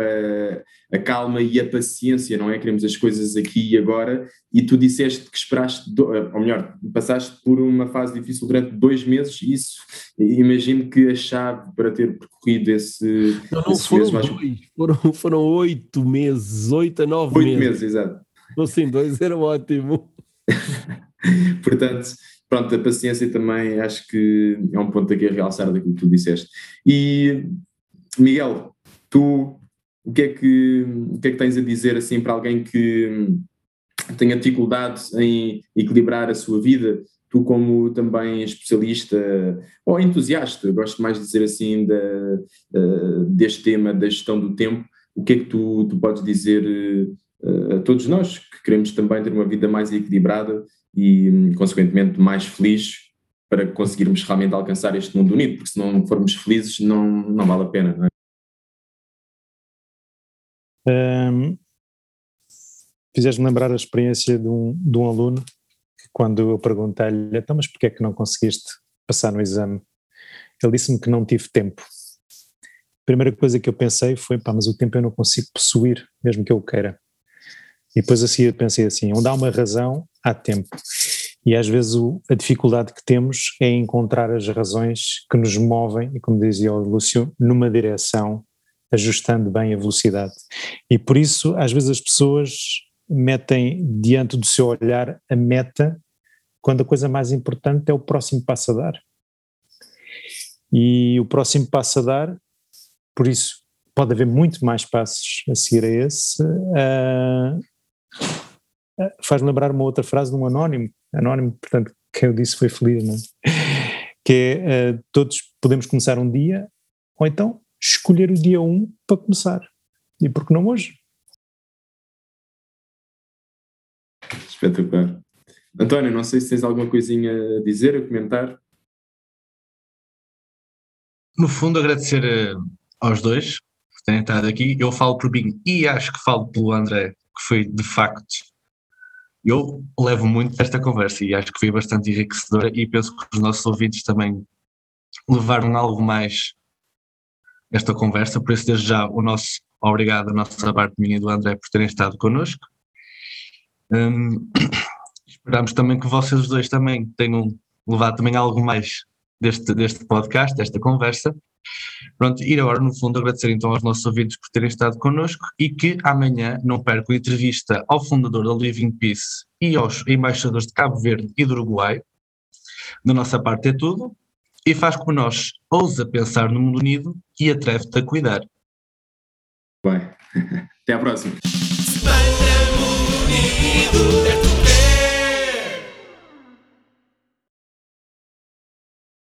a calma e a paciência, não é? Queremos as coisas aqui e agora, e tu disseste que esperaste, ou melhor, passaste por uma fase difícil durante dois meses, e isso imagino que a chave para ter percorrido esse. Não, não foram dois, foram, foram oito meses, oito a nove oito meses. Oito meses, exato. Sim, dois era ótimo. [laughs] Portanto, pronto, a paciência também acho que é um ponto aqui a realçar daquilo que tu disseste. E, Miguel, tu, o que é que, o que, é que tens a dizer assim para alguém que tenha dificuldade em equilibrar a sua vida? Tu, como também especialista ou entusiasta, gosto mais de dizer assim da, uh, deste tema da gestão do tempo, o que é que tu, tu podes dizer uh, a todos nós que queremos também ter uma vida mais equilibrada e, consequentemente, mais feliz para conseguirmos realmente alcançar este mundo unido, porque se não formos felizes não, não vale a pena, não é? Um, Fizeste-me lembrar a experiência de um, de um aluno que quando eu perguntei-lhe, então mas porquê é que não conseguiste passar no exame? Ele disse-me que não tive tempo. A primeira coisa que eu pensei foi, pá, mas o tempo eu não consigo possuir, mesmo que eu queira. E depois assim eu pensei assim, onde há uma razão, há tempo. E às vezes o, a dificuldade que temos é encontrar as razões que nos movem, e como dizia o Lúcio, numa direção, ajustando bem a velocidade. E por isso, às vezes as pessoas metem diante do seu olhar a meta, quando a coisa mais importante é o próximo passo a dar. E o próximo passo a dar, por isso, pode haver muito mais passos a seguir a esse, uh, faz-me lembrar uma outra frase de um anónimo, anónimo, portanto, quem eu disse foi feliz, não é? Que é, uh, todos podemos começar um dia, ou então escolher o dia 1 para começar. E por que não hoje? Espetacular. António, não sei se tens alguma coisinha a dizer, a comentar. No fundo, agradecer uh, aos dois por terem estado aqui. Eu falo por mim e acho que falo pelo André, que foi de facto. Eu levo muito desta conversa e acho que foi bastante enriquecedora e penso que os nossos ouvintes também levaram algo mais esta conversa, por isso desde já o nosso obrigado a nossa parte minha e do André por terem estado connosco. Um, [coughs] esperamos também que vocês dois também tenham levado também algo mais deste, deste podcast, desta conversa. Pronto, e agora, no fundo, agradecer então aos nossos ouvintes por terem estado connosco e que amanhã não percam a entrevista ao fundador da Living Peace e aos embaixadores de Cabo Verde e do Uruguai. Da nossa parte é tudo e faz como nós, ousa pensar no mundo unido e atreve-te a cuidar. Vai. [laughs] Até à próxima. Unido,